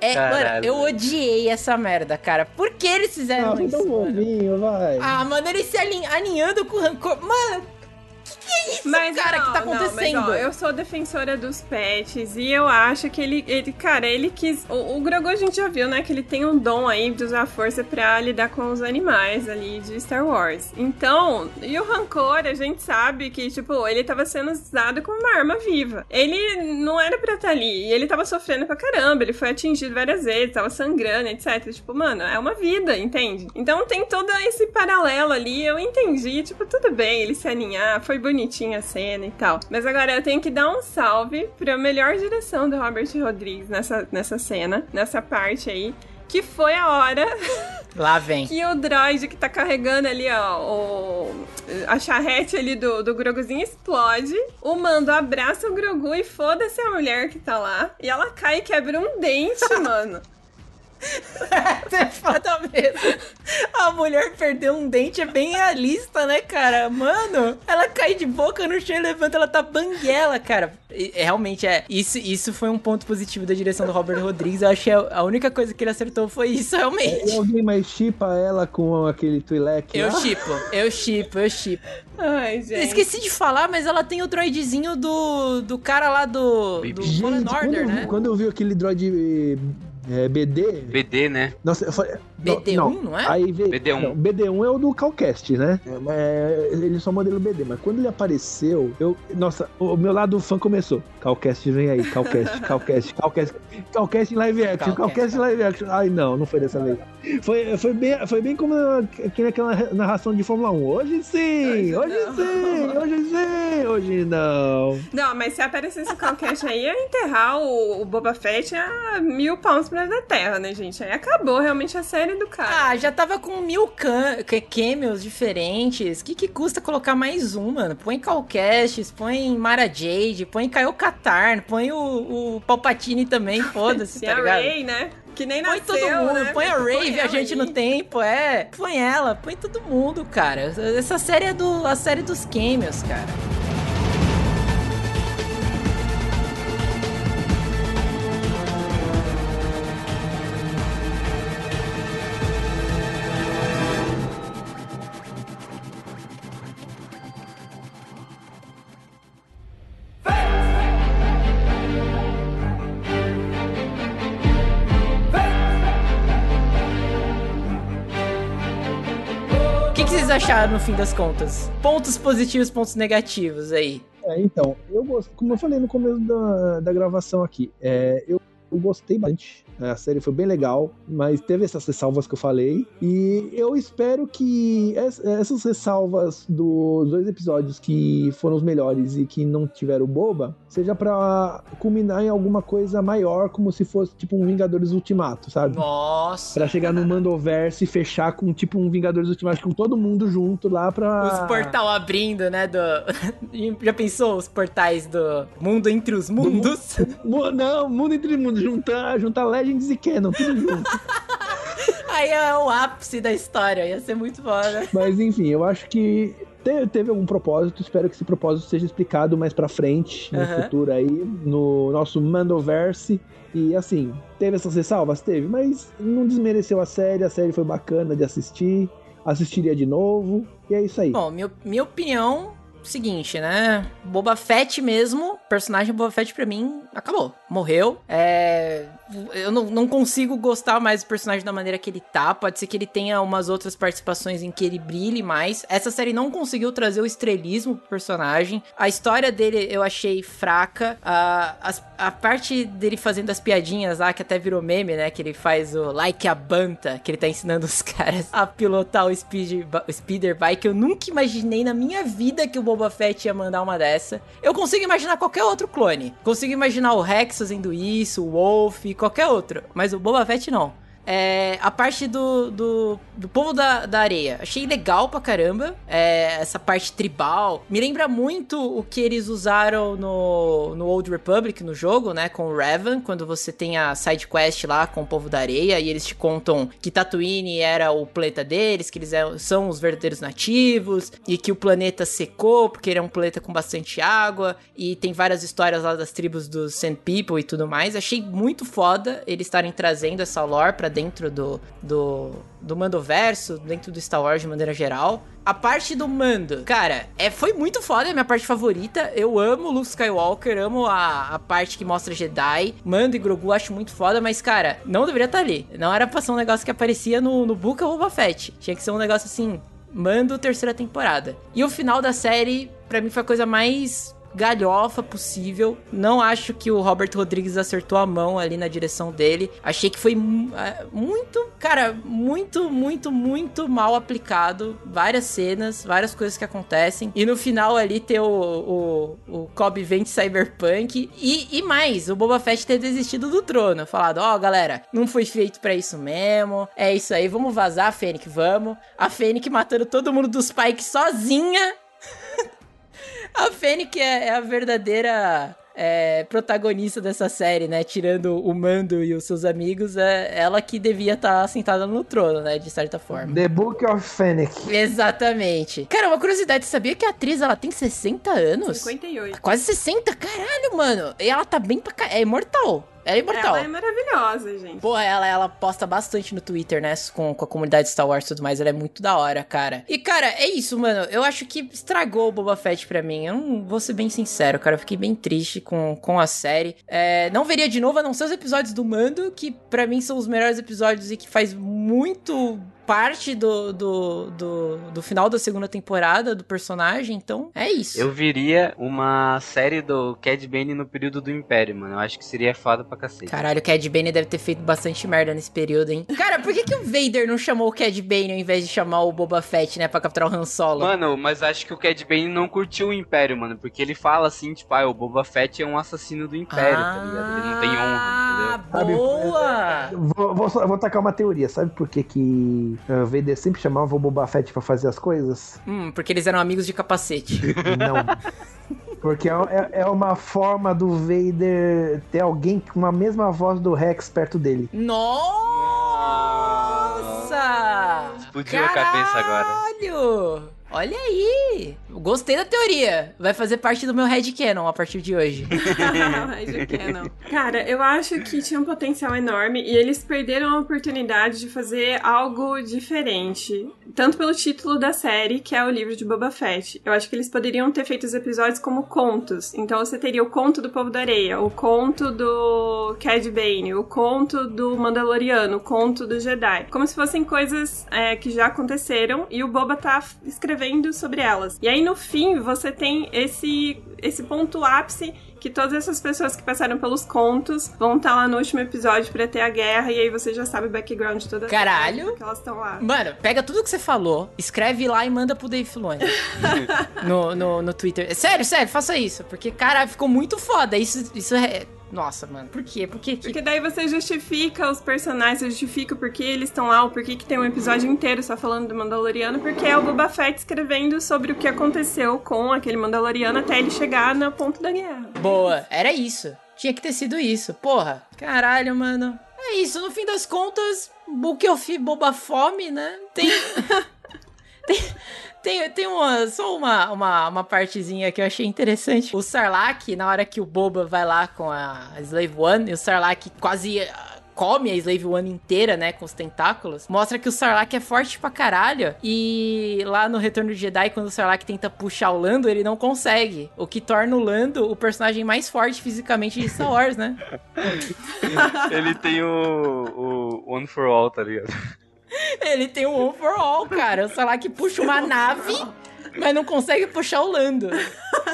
É, mano, eu odiei essa merda, cara. Por que eles fizeram ah, isso? Um vai. Ah, mano, eles se alinhando com o rancor. Mano, que é isso, mas, cara, não, que tá acontecendo? Não, mas, ó, eu sou defensora dos pets e eu acho que ele, ele cara, ele quis. O, o Grogu a gente já viu, né? Que ele tem um dom aí de usar a força pra lidar com os animais ali de Star Wars. Então, e o Rancor, a gente sabe que, tipo, ele tava sendo usado como uma arma viva. Ele não era pra estar tá ali. E ele tava sofrendo pra caramba. Ele foi atingido várias vezes, tava sangrando, etc. Tipo, mano, é uma vida, entende? Então tem todo esse paralelo ali. Eu entendi, tipo, tudo bem ele se aninhar, foi bonito bonitinha a cena e tal. Mas agora eu tenho que dar um salve pra melhor direção do Robert Rodrigues nessa, nessa cena, nessa parte aí. Que foi a hora. Lá vem. que o droid que tá carregando ali, ó, o, a charrete ali do, do Groguzinho explode. O mando abraça o Grogu e foda-se a mulher que tá lá. E ela cai e quebra um dente, mano. É foda mesmo. A mulher perdeu um dente é bem realista, né, cara? Mano, ela cai de boca no chão e levanta, ela tá banguela, cara. E, realmente é. Isso, isso foi um ponto positivo da direção do Robert Rodrigues. Eu acho que a única coisa que ele acertou foi isso, realmente. E alguém mais chipa ela com aquele Twi'lek? Eu chipo, eu chipo, eu chipo. Ai, gente. Esqueci de falar, mas ela tem o droidzinho do, do cara lá do, do Fallen Order, quando, né? Quando eu vi aquele droid é, BD. BD, né? Nossa, eu falei, BD1, não, não é? Aí veio, BD1. Não, BD1 é o do Calcast, né? É, ele só modelo BD, mas quando ele apareceu, eu. Nossa, o meu lado fã começou. Calcast vem aí, Calcast, Calcast, Calcast, Calcast em live action, Calcast em live action. Ai, não, não foi dessa vez. Foi, foi, bem, foi bem como aqui naquela narração de Fórmula 1. Hoje sim, hoje, hoje sim, hoje sim, hoje não. Não, mas se aparecesse o Calcast aí, ia enterrar o, o Boba Fett a mil pounds pra da terra, né, gente? Aí acabou realmente a série do cara. Ah, já tava com mil cameos diferentes. O que, que custa colocar mais um, mano? Põe Calcast, põe Mara Jade, põe Kyle Katarn, põe o, o Palpatine também, foda-se, tá ligado? Ray, né? Que nem põe nasceu, todo mundo, né? põe a Ray, viajante no tempo, é. Põe ela, põe todo mundo, cara. Essa série é do, a série dos cameos, cara. Acharam no fim das contas? Pontos positivos, pontos negativos aí. É, então, eu gosto, como eu falei no começo da, da gravação aqui, é, eu, eu gostei bastante a série foi bem legal, mas teve essas ressalvas que eu falei. E eu espero que essas ressalvas dos dois episódios que foram os melhores e que não tiveram boba, seja para culminar em alguma coisa maior, como se fosse tipo um Vingadores Ultimato, sabe? Nossa! Pra chegar no Mandoverse e fechar com tipo um Vingadores Ultimato, com todo mundo junto lá pra. Os portal abrindo, né? Do... Já pensou os portais do Mundo entre os Mundos? Do... Não, Mundo entre os Mundos, juntar, juntar Legends e Canon, tudo junto. Aí é o ápice da história, ia ser muito foda. Mas enfim, eu acho que teve, teve algum propósito, espero que esse propósito seja explicado mais pra frente, no uhum. futuro aí, no nosso Mandoverse. E assim, teve essas ressalvas? Teve, mas não desmereceu a série, a série foi bacana de assistir, assistiria de novo, e é isso aí. Bom, minha, minha opinião, seguinte, né? Boba Fett mesmo personagem Boba Fett pra mim acabou. Morreu. É. Eu não, não consigo gostar mais do personagem da maneira que ele tá. Pode ser que ele tenha umas outras participações em que ele brilhe mais. Essa série não conseguiu trazer o estrelismo pro personagem. A história dele eu achei fraca. A, a, a parte dele fazendo as piadinhas lá, que até virou meme, né? Que ele faz o like a banta, que ele tá ensinando os caras a pilotar o, speed, o speeder bike. Eu nunca imaginei na minha vida que o Boba Fett ia mandar uma dessa. Eu consigo imaginar qualquer outro clone. Consigo imaginar o Rex fazendo isso, o Wolf, qualquer outro. Mas o Boba Fett não. É, a parte do, do, do povo da, da areia. Achei legal pra caramba. É, essa parte tribal. Me lembra muito o que eles usaram no, no Old Republic, no jogo, né? Com o Revan, quando você tem a side quest lá com o povo da areia. E eles te contam que Tatooine era o planeta deles, que eles é, são os verdadeiros nativos. E que o planeta secou, porque ele é um planeta com bastante água. E tem várias histórias lá das tribos dos Sand People e tudo mais. Achei muito foda eles estarem trazendo essa lore pra dentro do, do, do Mandoverso, dentro do Star Wars de maneira geral. A parte do Mando, cara, é, foi muito foda, é a minha parte favorita. Eu amo Luke Skywalker, amo a, a parte que mostra Jedi. Mando e Grogu acho muito foda, mas, cara, não deveria estar ali. Não era pra ser um negócio que aparecia no, no Book of Boba Fett. Tinha que ser um negócio assim, Mando terceira temporada. E o final da série, para mim, foi a coisa mais galhofa possível. Não acho que o Robert Rodrigues acertou a mão ali na direção dele. Achei que foi muito, cara, muito, muito, muito mal aplicado. Várias cenas, várias coisas que acontecem. E no final ali ter o, o, o Cobb Vent Cyberpunk. E, e mais, o Boba Fett ter desistido do trono. Falado, ó, oh, galera, não foi feito para isso mesmo. É isso aí, vamos vazar, Fênix, vamos. A Fênix matando todo mundo dos Pike sozinha. A Fênix é, é a verdadeira é, protagonista dessa série, né? Tirando o Mando e os seus amigos, é ela que devia estar tá sentada no trono, né? De certa forma. The Book of Fennec. Exatamente. Cara, uma curiosidade, sabia que a atriz, ela tem 60 anos? 58. Quase 60? Caralho, mano. E ela tá bem pra... É imortal. Ela é imortal. Ela é maravilhosa, gente. Porra, ela, ela posta bastante no Twitter, né? Com, com a comunidade Star Wars e tudo mais. Ela é muito da hora, cara. E, cara, é isso, mano. Eu acho que estragou o Boba Fett pra mim. Eu não vou ser bem sincero, cara. Eu fiquei bem triste com, com a série. É, não veria de novo, a não ser os episódios do Mando, que para mim são os melhores episódios e que faz muito parte do, do, do, do, final da segunda temporada do personagem, então é isso. Eu viria uma série do Cad Bane no período do Império, mano. Eu acho que seria foda pra cacete. Caralho, o Cad Bane deve ter feito bastante merda nesse período, hein? Cara, por que, que o Vader não chamou o Cad Bane ao invés de chamar o Boba Fett, né, pra capturar o Han Solo? Mano, mas acho que o Cad Bane não curtiu o Império, mano, porque ele fala assim, tipo, ah, o Boba Fett é um assassino do Império, ah, tá ligado? Ele não tem honra, entendeu? Boa! Vou, vou, vou tacar uma teoria, sabe por que que uh, Vader sempre chamava o Boba Fett pra fazer as coisas? Hum, porque eles eram amigos de capacete. Não. Porque é, é, é, uma forma do Vader ter alguém com a mesma voz do Rex perto dele. Nossa! Explodiu a cabeça agora. Caralho! Olha aí! Gostei da teoria. Vai fazer parte do meu headcanon a partir de hoje. headcanon. Cara, eu acho que tinha um potencial enorme e eles perderam a oportunidade de fazer algo diferente. Tanto pelo título da série, que é o livro de Boba Fett. Eu acho que eles poderiam ter feito os episódios como contos. Então você teria o conto do Povo da Areia, o conto do Cad Bane, o conto do Mandaloriano, o conto do Jedi. Como se fossem coisas é, que já aconteceram e o Boba tá escrevendo escrevendo sobre elas. E aí no fim você tem esse esse ponto ápice que todas essas pessoas que passaram pelos contos vão estar tá lá no último episódio para ter a guerra e aí você já sabe o background de todas Caralho. que elas estão lá. Mano, pega tudo que você falou, escreve lá e manda pro Dave Filoni no, no, no Twitter. Sério, sério, faça isso, porque cara, ficou muito foda. Isso isso é nossa, mano, por quê? Por quê? Porque daí você justifica os personagens, você justifica por que eles estão lá, o porquê que tem um episódio inteiro só falando do Mandaloriano, porque é o Boba Fett escrevendo sobre o que aconteceu com aquele Mandaloriano até ele chegar no ponto da guerra. Boa, era isso. Tinha que ter sido isso. Porra, caralho, mano. É isso, no fim das contas, Book of Boba Fome, né? Tem. tem, tem, tem uma, só uma, uma, uma partezinha que eu achei interessante. O Sarlacc, na hora que o Boba vai lá com a Slave One, e o Sarlacc quase come a Slave One inteira, né, com os tentáculos, mostra que o Sarlacc é forte pra caralho. E lá no Retorno de Jedi, quando o Sarlacc tenta puxar o Lando, ele não consegue. O que torna o Lando o personagem mais forte fisicamente de Star Wars, né? ele tem o, o One for All, tá ligado? Ele tem um One for All, cara. O Sarlacc puxa uma nave mas não consegue puxar o Lando.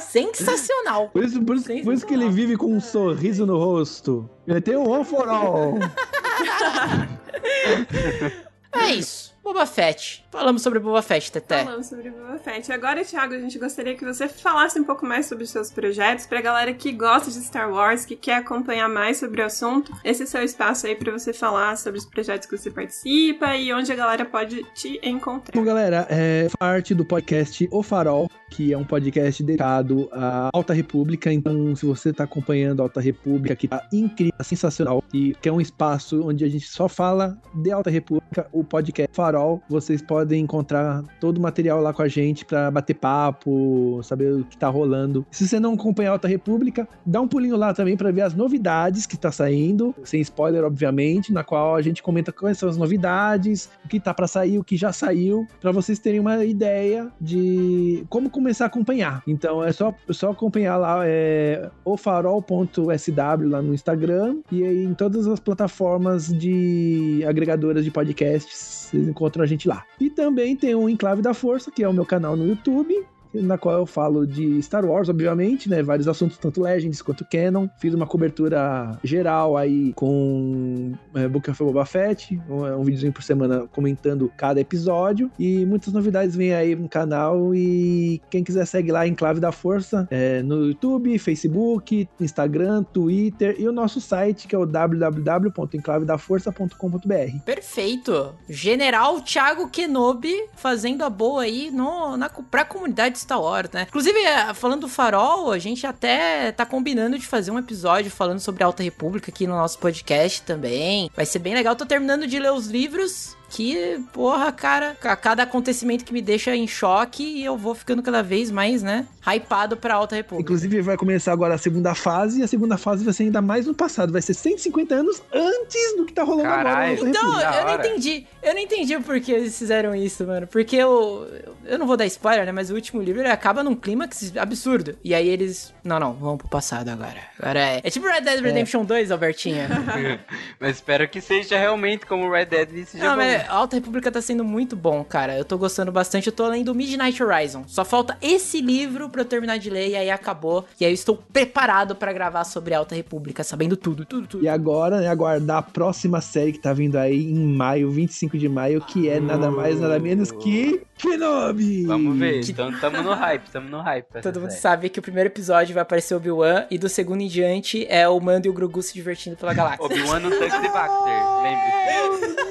Sensacional. Por isso, por, Sensacional. por isso que ele vive com um sorriso no rosto. Ele tem um one for all. é isso. Boba Fett. Falamos sobre Boba Fett, Teté. Falamos sobre Boba Fett. Agora, Thiago, a gente gostaria que você falasse um pouco mais sobre os seus projetos pra galera que gosta de Star Wars, que quer acompanhar mais sobre o assunto. Esse é o seu espaço aí pra você falar sobre os projetos que você participa e onde a galera pode te encontrar. Bom, galera, é parte do podcast O Farol, que é um podcast dedicado à Alta República. Então, se você tá acompanhando a Alta República, que tá incrível, sensacional, e que é um espaço onde a gente só fala de Alta República, o podcast Farol Farol, vocês podem encontrar todo o material lá com a gente para bater papo, saber o que tá rolando. Se você não acompanha a Alta República, dá um pulinho lá também para ver as novidades que tá saindo, sem spoiler, obviamente, na qual a gente comenta quais são as novidades, o que tá para sair, o que já saiu, para vocês terem uma ideia de como começar a acompanhar. Então é só, é só acompanhar lá é, ofarol.sw lá no Instagram e aí em todas as plataformas de agregadoras de podcasts vocês encontram a gente lá. E também tem o Enclave da Força, que é o meu canal no YouTube, na qual eu falo de Star Wars, obviamente, né? Vários assuntos, tanto Legends quanto Canon. Fiz uma cobertura geral aí com é, Book of Boba Fett, um, um videozinho por semana comentando cada episódio. E muitas novidades vêm aí no canal. E quem quiser segue lá Enclave da Força é, no YouTube, Facebook, Instagram, Twitter e o nosso site que é o www.enclavedaforça.com.br. Perfeito! General Thiago Kenobi fazendo a boa aí no, na, pra comunidade Star Wars, né? Inclusive, é, falando do Farol, a gente até tá combinando de fazer um episódio falando sobre a Alta República aqui no nosso podcast também. Vai ser bem legal. Tô terminando de ler os livros que, porra, cara, a cada acontecimento que me deixa em choque e eu vou ficando cada vez mais, né, hypado pra Alta República. Inclusive, vai começar agora a segunda fase e a segunda fase vai ser ainda mais no passado. Vai ser 150 anos antes do que tá rolando Carai, agora. Então, eu não entendi. Eu não entendi por que eles fizeram isso, mano. Porque eu. Eu não vou dar spoiler, né? Mas o último livro ele acaba num clímax absurdo. E aí eles. Não, não, vamos pro passado agora. Agora é. É tipo Red Dead Redemption é. 2, Albertinha. mas espero que seja realmente como Red Dead e seja não, bom. Mas Alta República tá sendo muito bom, cara. Eu tô gostando bastante. Eu tô lendo Midnight Horizon. Só falta esse livro pra eu terminar de ler e aí acabou. E aí eu estou preparado para gravar sobre Alta República, sabendo tudo, tudo, tudo. E agora, né, aguardar a próxima série que tá vindo aí em maio, 25 de maio, que é nada mais, nada menos que Kenobi! Vamos ver, então tamo no hype, tamo no hype. Todo mundo série. sabe que o primeiro episódio vai aparecer Obi-Wan e do segundo em diante é o Mando e o Grogu se divertindo pela galáxia. Obi-Wan no tanque de Baxter, lembre-se.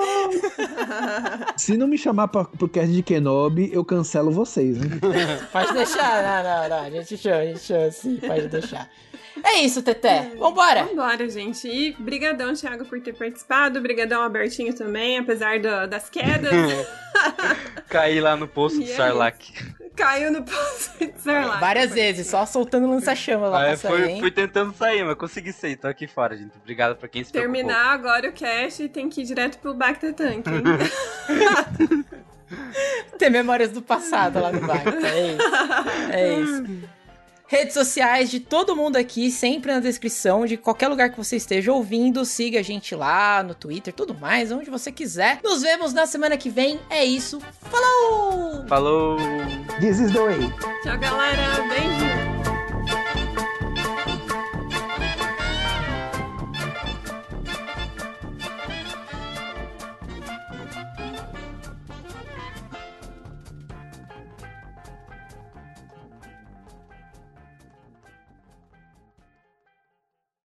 Se não me chamar pra, pro cast de Kenobi, eu cancelo vocês, né? pode deixar, não, não, não. A gente chama, a gente chama sim, pode deixar. É isso, Teté. Vambora. Vambora, gente. E brigadão, Thiago, por ter participado. Brigadão, Albertinho, também, apesar do, das quedas. Caí lá no poço do Sarlacc. Caiu no poço de Sarlacc. Várias vezes, só soltando lança-chama lá ah, pra sair, fui, fui, tentando sair, mas consegui sair. Tô aqui fora, gente. Obrigado pra quem se Terminar preocupou. agora o cast e tem que ir direto pro Bacta Tank. Tem memórias do passado lá no Bacta. É isso. É isso. Redes sociais de todo mundo aqui, sempre na descrição, de qualquer lugar que você esteja ouvindo. Siga a gente lá no Twitter, tudo mais, onde você quiser. Nos vemos na semana que vem. É isso. Falou! Falou! This is the way. Tchau, galera!